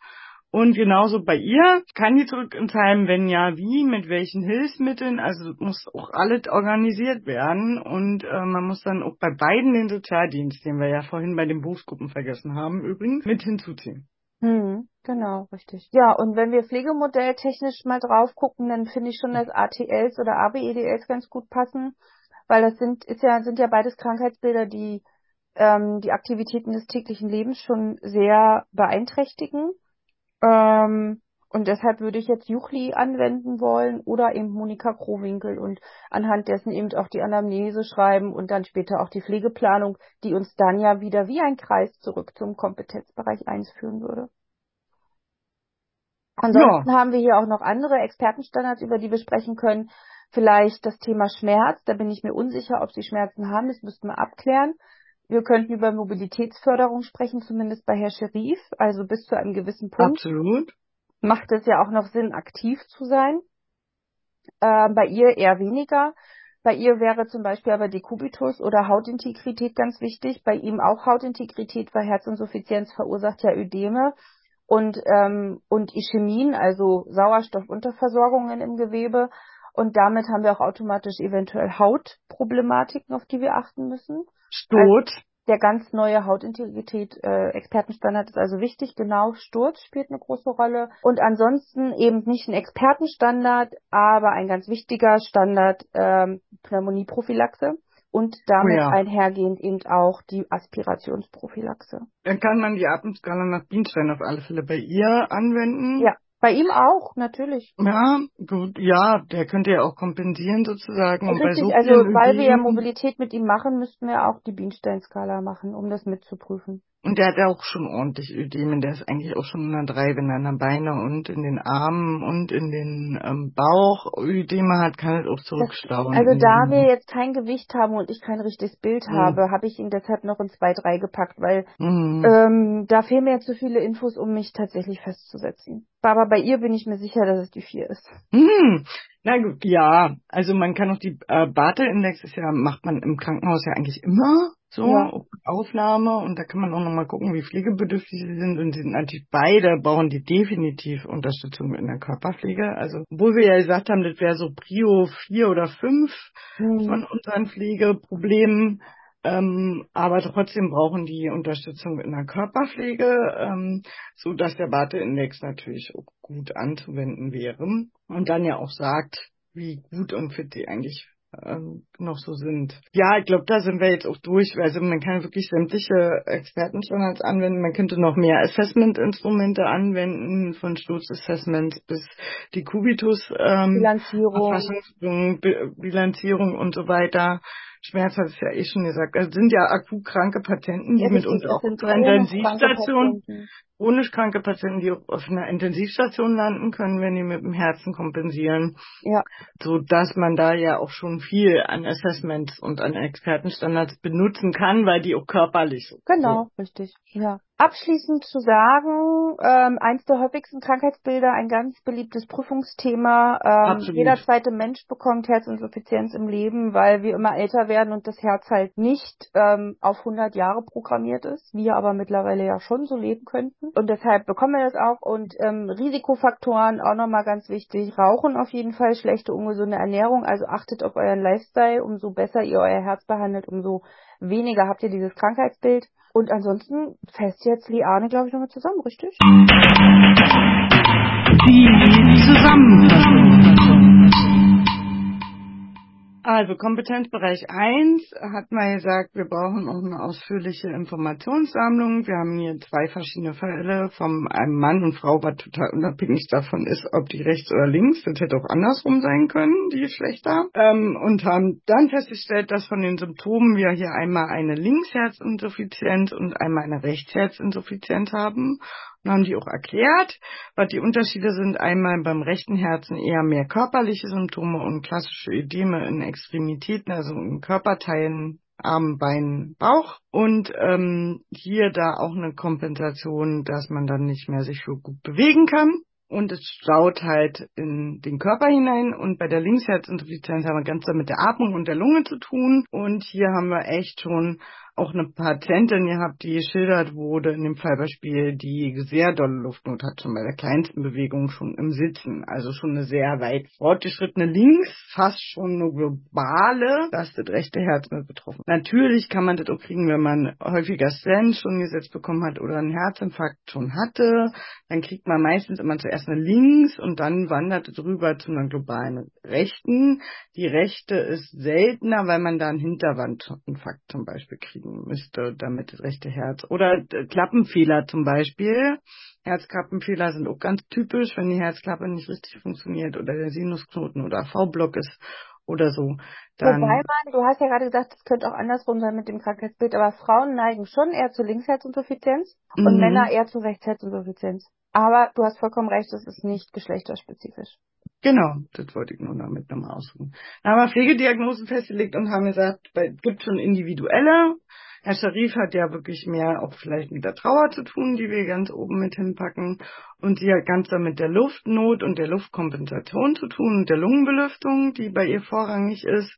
Und genauso bei ihr, kann die zurück ins Heim, wenn ja, wie, mit welchen Hilfsmitteln, also muss auch alles organisiert werden und äh, man muss dann auch bei beiden den Sozialdienst, den wir ja vorhin bei den Berufsgruppen vergessen haben, übrigens mit hinzuziehen. Hm, genau, richtig. Ja, und wenn wir Pflegemodell technisch mal drauf gucken, dann finde ich schon, dass ATLs oder ABEDLs ganz gut passen, weil das sind, ist ja, sind ja beides Krankheitsbilder, die ähm, die Aktivitäten des täglichen Lebens schon sehr beeinträchtigen. Ähm, und deshalb würde ich jetzt Juchli anwenden wollen oder eben Monika Krowinkel und anhand dessen eben auch die Anamnese schreiben und dann später auch die Pflegeplanung, die uns dann ja wieder wie ein Kreis zurück zum Kompetenzbereich 1 führen würde. Ansonsten ja. haben wir hier auch noch andere Expertenstandards, über die wir sprechen können. Vielleicht das Thema Schmerz, da bin ich mir unsicher, ob Sie Schmerzen haben, das müssten wir abklären. Wir könnten über Mobilitätsförderung sprechen, zumindest bei Herr Scherif, also bis zu einem gewissen Punkt. Absolut macht es ja auch noch Sinn, aktiv zu sein. Äh, bei ihr eher weniger. Bei ihr wäre zum Beispiel aber Dekubitus oder Hautintegrität ganz wichtig. Bei ihm auch Hautintegrität, weil Herzinsuffizienz verursacht ja Ödeme und, ähm, und Ischämien, also Sauerstoffunterversorgungen im Gewebe. Und damit haben wir auch automatisch eventuell Hautproblematiken, auf die wir achten müssen. Stot. Also, der ganz neue Hautintegrität äh, Expertenstandard ist also wichtig. Genau, Sturz spielt eine große Rolle. Und ansonsten eben nicht ein Expertenstandard, aber ein ganz wichtiger Standard ähm, Pneumonieprophylaxe und damit oh ja. einhergehend eben auch die Aspirationsprophylaxe. Dann kann man die Atemskala nach Bienstein auf alle Fälle bei ihr anwenden. Ja, bei ihm auch, natürlich. Ja, gut, ja, der könnte ja auch kompensieren sozusagen. Richtig, so also weil wir ja Mobilität mit ihm machen, müssten wir auch die Bienstein-Skala machen, um das mitzuprüfen. Und der hat ja auch schon ordentlich Ödemen. Der ist eigentlich auch schon in der drei, wenn er in den Beine und in den Armen und in den ähm, Bauch Ödeme hat, kann er auch zurückstauen. Also da wir jetzt kein Gewicht haben und ich kein richtiges Bild mhm. habe, habe ich ihn deshalb noch in zwei, drei gepackt, weil mhm. ähm, da fehlen mir jetzt zu viele Infos, um mich tatsächlich festzusetzen. Aber bei ihr bin ich mir sicher, dass es die vier ist. Mhm. Na gut, ja. Also man kann auch die äh, Barte-Index ist ja, macht man im Krankenhaus ja eigentlich immer so ja. Aufnahme und da kann man auch nochmal gucken, wie pflegebedürftig sie sind und sie sind natürlich beide, brauchen die definitiv Unterstützung in der Körperpflege. Also, wo wir ja gesagt haben, das wäre so Prio 4 oder 5 mhm. von unseren Pflegeproblemen, ähm, aber trotzdem brauchen die Unterstützung in der Körperpflege, ähm, so dass der Barte-Index natürlich auch gut anzuwenden wäre und dann ja auch sagt, wie gut und fit die eigentlich ähm, noch so sind. Ja, ich glaube, da sind wir jetzt auch durch. Also man kann wirklich sämtliche Expertenstandards anwenden. Man könnte noch mehr Assessment-Instrumente anwenden, von Sturzassessments bis die Kubitus ähm, Bilanzierung. Bilanzierung und so weiter. Schmerz hat es ja eh schon gesagt. Also sind ja akut kranke Patienten, die ja, mitunter auch auf einer Intensivstation, chronisch kranke Patienten, die auf einer Intensivstation landen können, wenn die mit dem Herzen kompensieren. Ja. So dass man da ja auch schon viel an Assessments und an Expertenstandards benutzen kann, weil die auch körperlich so. Genau, so. richtig. Ja. Abschließend zu sagen, ähm, eins der häufigsten Krankheitsbilder, ein ganz beliebtes Prüfungsthema. Ähm, jeder zweite Mensch bekommt Herzinsuffizienz im Leben, weil wir immer älter werden und das Herz halt nicht ähm, auf 100 Jahre programmiert ist, wir aber mittlerweile ja schon so leben könnten. Und deshalb bekommen wir das auch. Und ähm, Risikofaktoren auch nochmal ganz wichtig. Rauchen auf jeden Fall, schlechte, ungesunde Ernährung. Also achtet auf euren Lifestyle. Umso besser ihr euer Herz behandelt, umso weniger habt ihr dieses Krankheitsbild. Und ansonsten fest jetzt Liane, glaube ich, nochmal zusammen, richtig? Die Zusammenfassung. Also Kompetenzbereich 1 hat man gesagt, wir brauchen auch eine ausführliche Informationssammlung. Wir haben hier zwei verschiedene Fälle von einem Mann und Frau, was total unabhängig davon ist, ob die rechts oder links, das hätte auch andersrum sein können, die Geschlechter. Ähm, und haben dann festgestellt, dass von den Symptomen wir hier einmal eine Linksherzinsuffizienz und einmal eine Rechtsherzinsuffizienz haben und haben die auch erklärt, was die Unterschiede sind. Einmal beim rechten Herzen eher mehr körperliche Symptome und klassische Ödeme in Extremitäten, also in Körperteilen, Arm, Bein, Bauch. Und ähm, hier da auch eine Kompensation, dass man dann nicht mehr sich so gut bewegen kann. Und es staut halt in den Körper hinein. Und bei der Linksherzinsuffizienz haben wir ganz mit der Atmung und der Lunge zu tun. Und hier haben wir echt schon auch eine Patientin gehabt, die geschildert wurde in dem Fallbeispiel, die sehr dolle Luftnot hat, schon bei der kleinsten Bewegung schon im Sitzen. Also schon eine sehr weit fortgeschrittene links, fast schon eine globale, das das rechte Herz mit betroffen. Natürlich kann man das auch kriegen, wenn man häufiger Stent schon gesetzt bekommen hat oder einen Herzinfarkt schon hatte. Dann kriegt man meistens immer zuerst eine links und dann wandert es rüber zu einer globalen rechten. Die rechte ist seltener, weil man da einen Hinterwandinfarkt zum Beispiel kriegt müsste, damit das rechte Herz. Oder äh, Klappenfehler zum Beispiel. Herzklappenfehler sind auch ganz typisch, wenn die Herzklappe nicht richtig funktioniert oder der Sinusknoten oder V-Block ist oder so. Dann Wobei man, du hast ja gerade gesagt, es könnte auch andersrum sein mit dem Krankheitsbild, aber Frauen neigen schon eher zu Linksherzinsuffizienz und mhm. Männer eher zu Rechtsherzinsuffizienz. Aber du hast vollkommen recht, es ist nicht geschlechterspezifisch. Genau, das wollte ich nur damit nochmal ausruhen. Da haben wir Pflegediagnosen festgelegt und haben gesagt, es gibt schon individuelle. Herr Sharif hat ja wirklich mehr auch vielleicht mit der Trauer zu tun, die wir ganz oben mit hinpacken. Und sie hat ganz mit der Luftnot und der Luftkompensation zu tun und der Lungenbelüftung, die bei ihr vorrangig ist.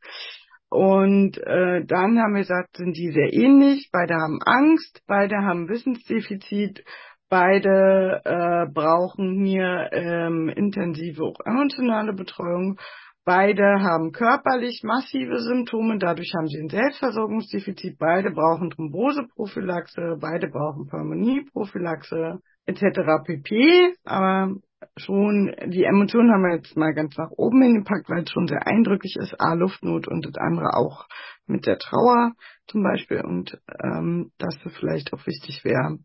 Und äh, dann haben wir gesagt, sind die sehr ähnlich. Beide haben Angst, beide haben Wissensdefizit Beide äh, brauchen hier ähm, intensive auch emotionale Betreuung. Beide haben körperlich massive Symptome, dadurch haben sie ein Selbstversorgungsdefizit. Beide brauchen Thromboseprophylaxe, beide brauchen Pneumonieprophylaxe etc. pp. Aber schon die Emotionen haben wir jetzt mal ganz nach oben hingepackt, weil es schon sehr eindrücklich ist. A, Luftnot und das andere auch mit der Trauer zum Beispiel. Und ähm, dass es vielleicht auch wichtig wäre,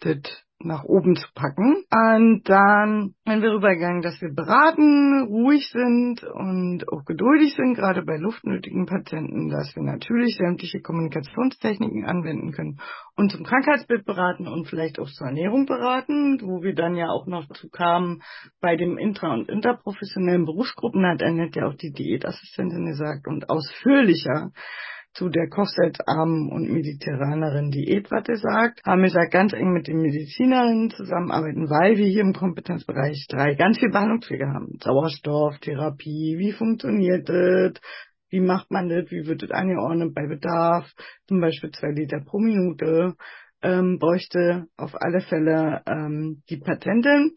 das nach oben zu packen. Und dann sind wir rübergegangen, dass wir beraten, ruhig sind und auch geduldig sind, gerade bei luftnötigen Patienten, dass wir natürlich sämtliche Kommunikationstechniken anwenden können und zum Krankheitsbild beraten und vielleicht auch zur Ernährung beraten, wo wir dann ja auch noch zu kamen, bei dem intra- und interprofessionellen Berufsgruppen hat Annette ja auch die Diätassistentin gesagt und ausführlicher zu der kochsalzarmen und mediterraneren Diät, was er sagt, haben wir gesagt, ganz eng mit den Medizinerinnen zusammenarbeiten, weil wir hier im Kompetenzbereich drei ganz viel Behandlungspflege haben. Sauerstofftherapie, wie funktioniert das? Wie macht man das? Wie wird das angeordnet bei Bedarf? Zum Beispiel zwei Liter pro Minute. Ähm, bräuchte auf alle Fälle ähm, die Patentin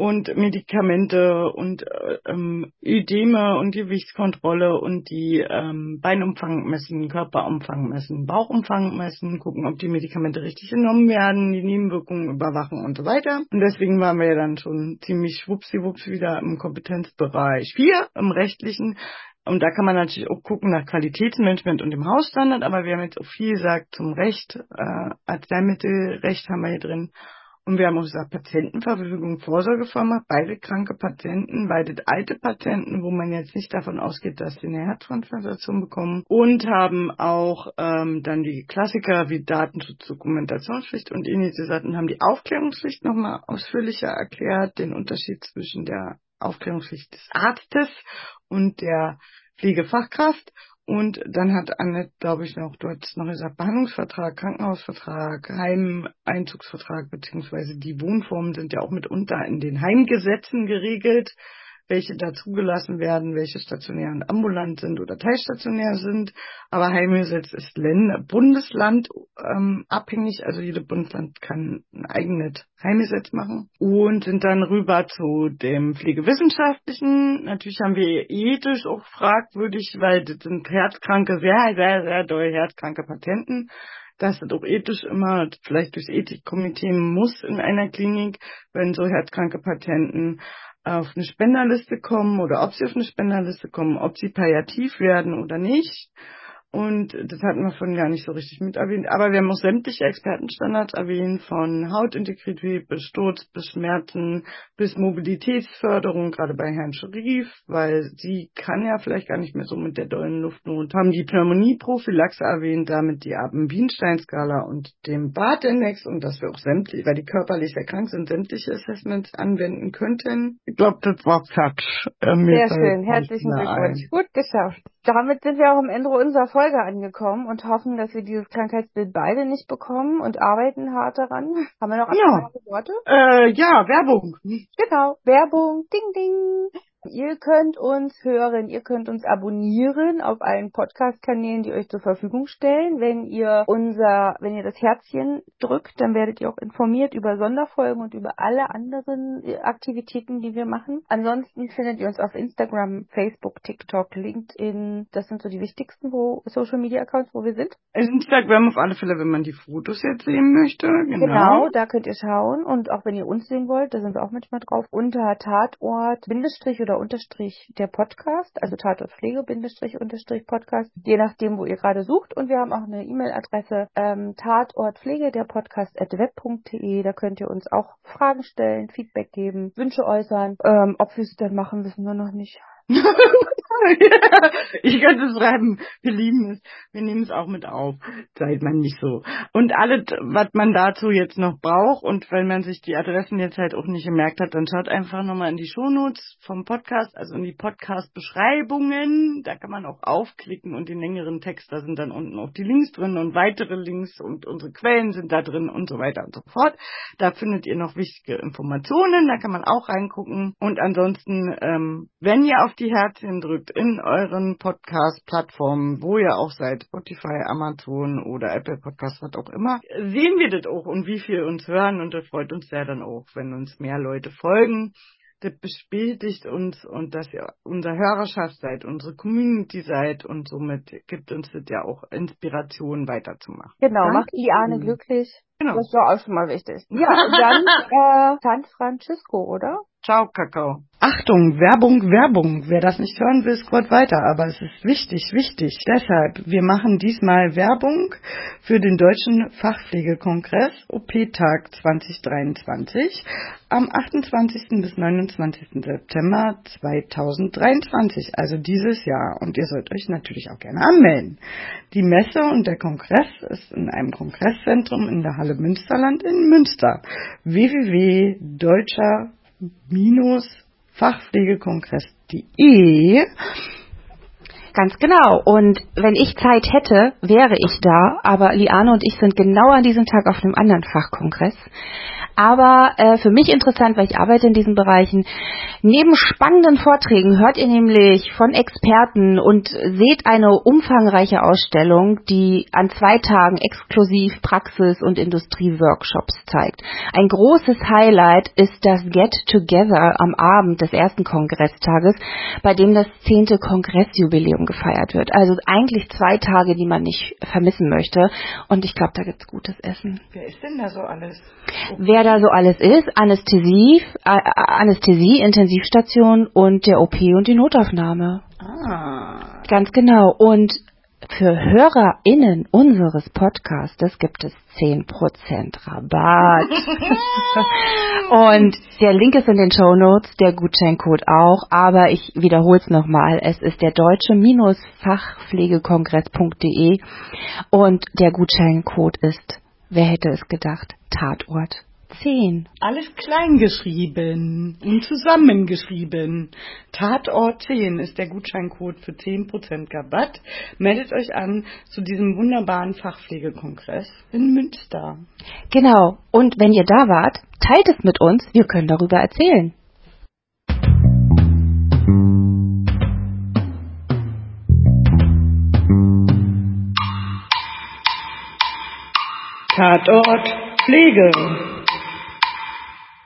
und Medikamente und äh, ähm, Ödeme und Gewichtskontrolle und die ähm, Beinumfang messen, Körperumfang messen, Bauchumfang messen, gucken, ob die Medikamente richtig genommen werden, die Nebenwirkungen überwachen und so weiter. Und deswegen waren wir ja dann schon ziemlich schwuppsiwupps wieder im Kompetenzbereich 4, im rechtlichen. Und da kann man natürlich auch gucken nach Qualitätsmanagement und dem Hausstandard, aber wir haben jetzt auch viel gesagt zum Recht, äh, Arzneimittelrecht haben wir hier drin und wir haben auch gesagt, Patientenverfügung, Vorsorgevollmacht, beide kranke Patienten, beide alte Patienten, wo man jetzt nicht davon ausgeht, dass sie eine Herztransplantation bekommen. Und haben auch ähm, dann die Klassiker wie Datenschutz, Dokumentationspflicht und Initiaten haben die Aufklärungspflicht nochmal ausführlicher erklärt, den Unterschied zwischen der Aufklärungspflicht des Arztes und der Pflegefachkraft und dann hat Annette, glaube ich, noch, du hast noch gesagt, Behandlungsvertrag, Krankenhausvertrag, Heimeinzugsvertrag, beziehungsweise die Wohnformen sind ja auch mitunter in den Heimgesetzen geregelt welche da zugelassen werden, welche stationär und ambulant sind oder teilstationär sind. Aber Heimgesetz ist Länder, Bundesland ähm, abhängig, also jedes Bundesland kann ein eigenes Heimgesetz machen und sind dann rüber zu dem Pflegewissenschaftlichen. Natürlich haben wir ethisch auch fragwürdig, weil das sind herzkranke, sehr, sehr, sehr doll herzkranke Patienten dass es auch ethisch immer vielleicht durchs Ethikkomitee muss in einer Klinik, wenn so herzkranke Patienten auf eine Spenderliste kommen oder ob sie auf eine Spenderliste kommen, ob sie palliativ werden oder nicht. Und das hatten wir vorhin gar nicht so richtig mit erwähnt. Aber wir haben auch sämtliche Expertenstandards erwähnt, von Hautintegrität bis Sturz, bis Schmerzen, bis Mobilitätsförderung, gerade bei Herrn Scharif, weil sie kann ja vielleicht gar nicht mehr so mit der dollen Luftnot. Haben die Pneumonie-Prophylaxe erwähnt, damit die Abend-Bienstein-Skala und dem Bart-Index und dass wir auch sämtliche, weil die körperlich sehr krank sind, sämtliche Assessments anwenden könnten. Ich glaube, das war Fatsch. Äh, sehr schön, herzlichen Glückwunsch. Gut geschafft. Damit sind wir auch am Ende unserer Folge angekommen und hoffen, dass wir dieses Krankheitsbild beide nicht bekommen und arbeiten hart daran. Haben wir noch ja. Worte? Äh, ja, Werbung. Genau, Werbung. Ding, ding. Ihr könnt uns hören, ihr könnt uns abonnieren auf allen Podcast-Kanälen, die euch zur Verfügung stellen. Wenn ihr unser, wenn ihr das Herzchen drückt, dann werdet ihr auch informiert über Sonderfolgen und über alle anderen äh, Aktivitäten, die wir machen. Ansonsten findet ihr uns auf Instagram, Facebook, TikTok, LinkedIn. Das sind so die wichtigsten wo, Social Media Accounts, wo wir sind. Instagram auf alle Fälle, wenn man die Fotos jetzt sehen möchte. Genau. genau, da könnt ihr schauen. Und auch wenn ihr uns sehen wollt, da sind wir auch manchmal drauf. Unter Tatort, Bindestrich oder oder Unterstrich der Podcast, also Tatortpflege Bindestrich Unterstrich Podcast, je nachdem, wo ihr gerade sucht. Und wir haben auch eine E-Mail-Adresse ähm, tatortpflege der Podcast at web.de. Da könnt ihr uns auch Fragen stellen, Feedback geben, Wünsche äußern. Ähm, ob wir es dann machen, wissen wir noch nicht. ich könnte schreiben, wir lieben es, wir nehmen es auch mit auf. Seid man nicht so. Und alles, was man dazu jetzt noch braucht und wenn man sich die Adressen jetzt halt auch nicht gemerkt hat, dann schaut einfach nochmal in die Shownotes vom Podcast, also in die Podcast-Beschreibungen. Da kann man auch aufklicken und den längeren Text, da sind dann unten auch die Links drin und weitere Links und unsere Quellen sind da drin und so weiter und so fort. Da findet ihr noch wichtige Informationen, da kann man auch reingucken. Und ansonsten, ähm, wenn ihr auf die Herzchen drückt in euren Podcast-Plattformen, wo ihr auch seid, Spotify, Amazon oder Apple Podcast, was auch immer, sehen wir das auch und wie viel uns hören und das freut uns ja dann auch, wenn uns mehr Leute folgen. Das bestätigt uns und dass ihr unser Hörerschaft seid, unsere Community seid und somit gibt uns das ja auch Inspiration weiterzumachen. Genau, Danke. macht Liane glücklich. Genau. Das ist ja auch schon mal wichtig. Ja, und dann äh, San Francisco, oder? Ciao, Kakao. Achtung, Werbung, Werbung. Wer das nicht hören will, scrollt weiter. Aber es ist wichtig, wichtig. Deshalb, wir machen diesmal Werbung für den Deutschen Fachpflegekongress OP-Tag 2023 am 28. bis 29. September 2023, also dieses Jahr. Und ihr sollt euch natürlich auch gerne anmelden. Die Messe und der Kongress ist in einem Kongresszentrum in der Halle Münsterland in Münster. www.deutscher fachpflegekongress.de. Ganz genau. Und wenn ich Zeit hätte, wäre ich da. Aber Liane und ich sind genau an diesem Tag auf einem anderen Fachkongress. Aber äh, für mich interessant, weil ich arbeite in diesen Bereichen. Neben spannenden Vorträgen hört ihr nämlich von Experten und seht eine umfangreiche Ausstellung, die an zwei Tagen exklusiv Praxis- und Industrieworkshops zeigt. Ein großes Highlight ist das Get Together am Abend des ersten Kongresstages, bei dem das zehnte Kongressjubiläum gefeiert wird. Also eigentlich zwei Tage, die man nicht vermissen möchte. Und ich glaube, da gibt's gutes Essen. Wer ist denn da so alles? Wer da so alles ist, Anästhesie, Anästhesie, Intensivstation und der OP und die Notaufnahme. Ah. Ganz genau. Und für HörerInnen unseres Podcastes gibt es 10% Rabatt. und der Link ist in den Show Notes, der Gutscheincode auch, aber ich wiederhole es nochmal. Es ist der deutsche-fachpflegekongress.de und der Gutscheincode ist, wer hätte es gedacht, Tatort 10. Alles klein geschrieben und zusammengeschrieben. Tatort 10 ist der Gutscheincode für 10% Rabatt. Meldet euch an zu diesem wunderbaren Fachpflegekongress in Münster. Genau. Und wenn ihr da wart, teilt es mit uns. Wir können darüber erzählen. Tatort Pflege.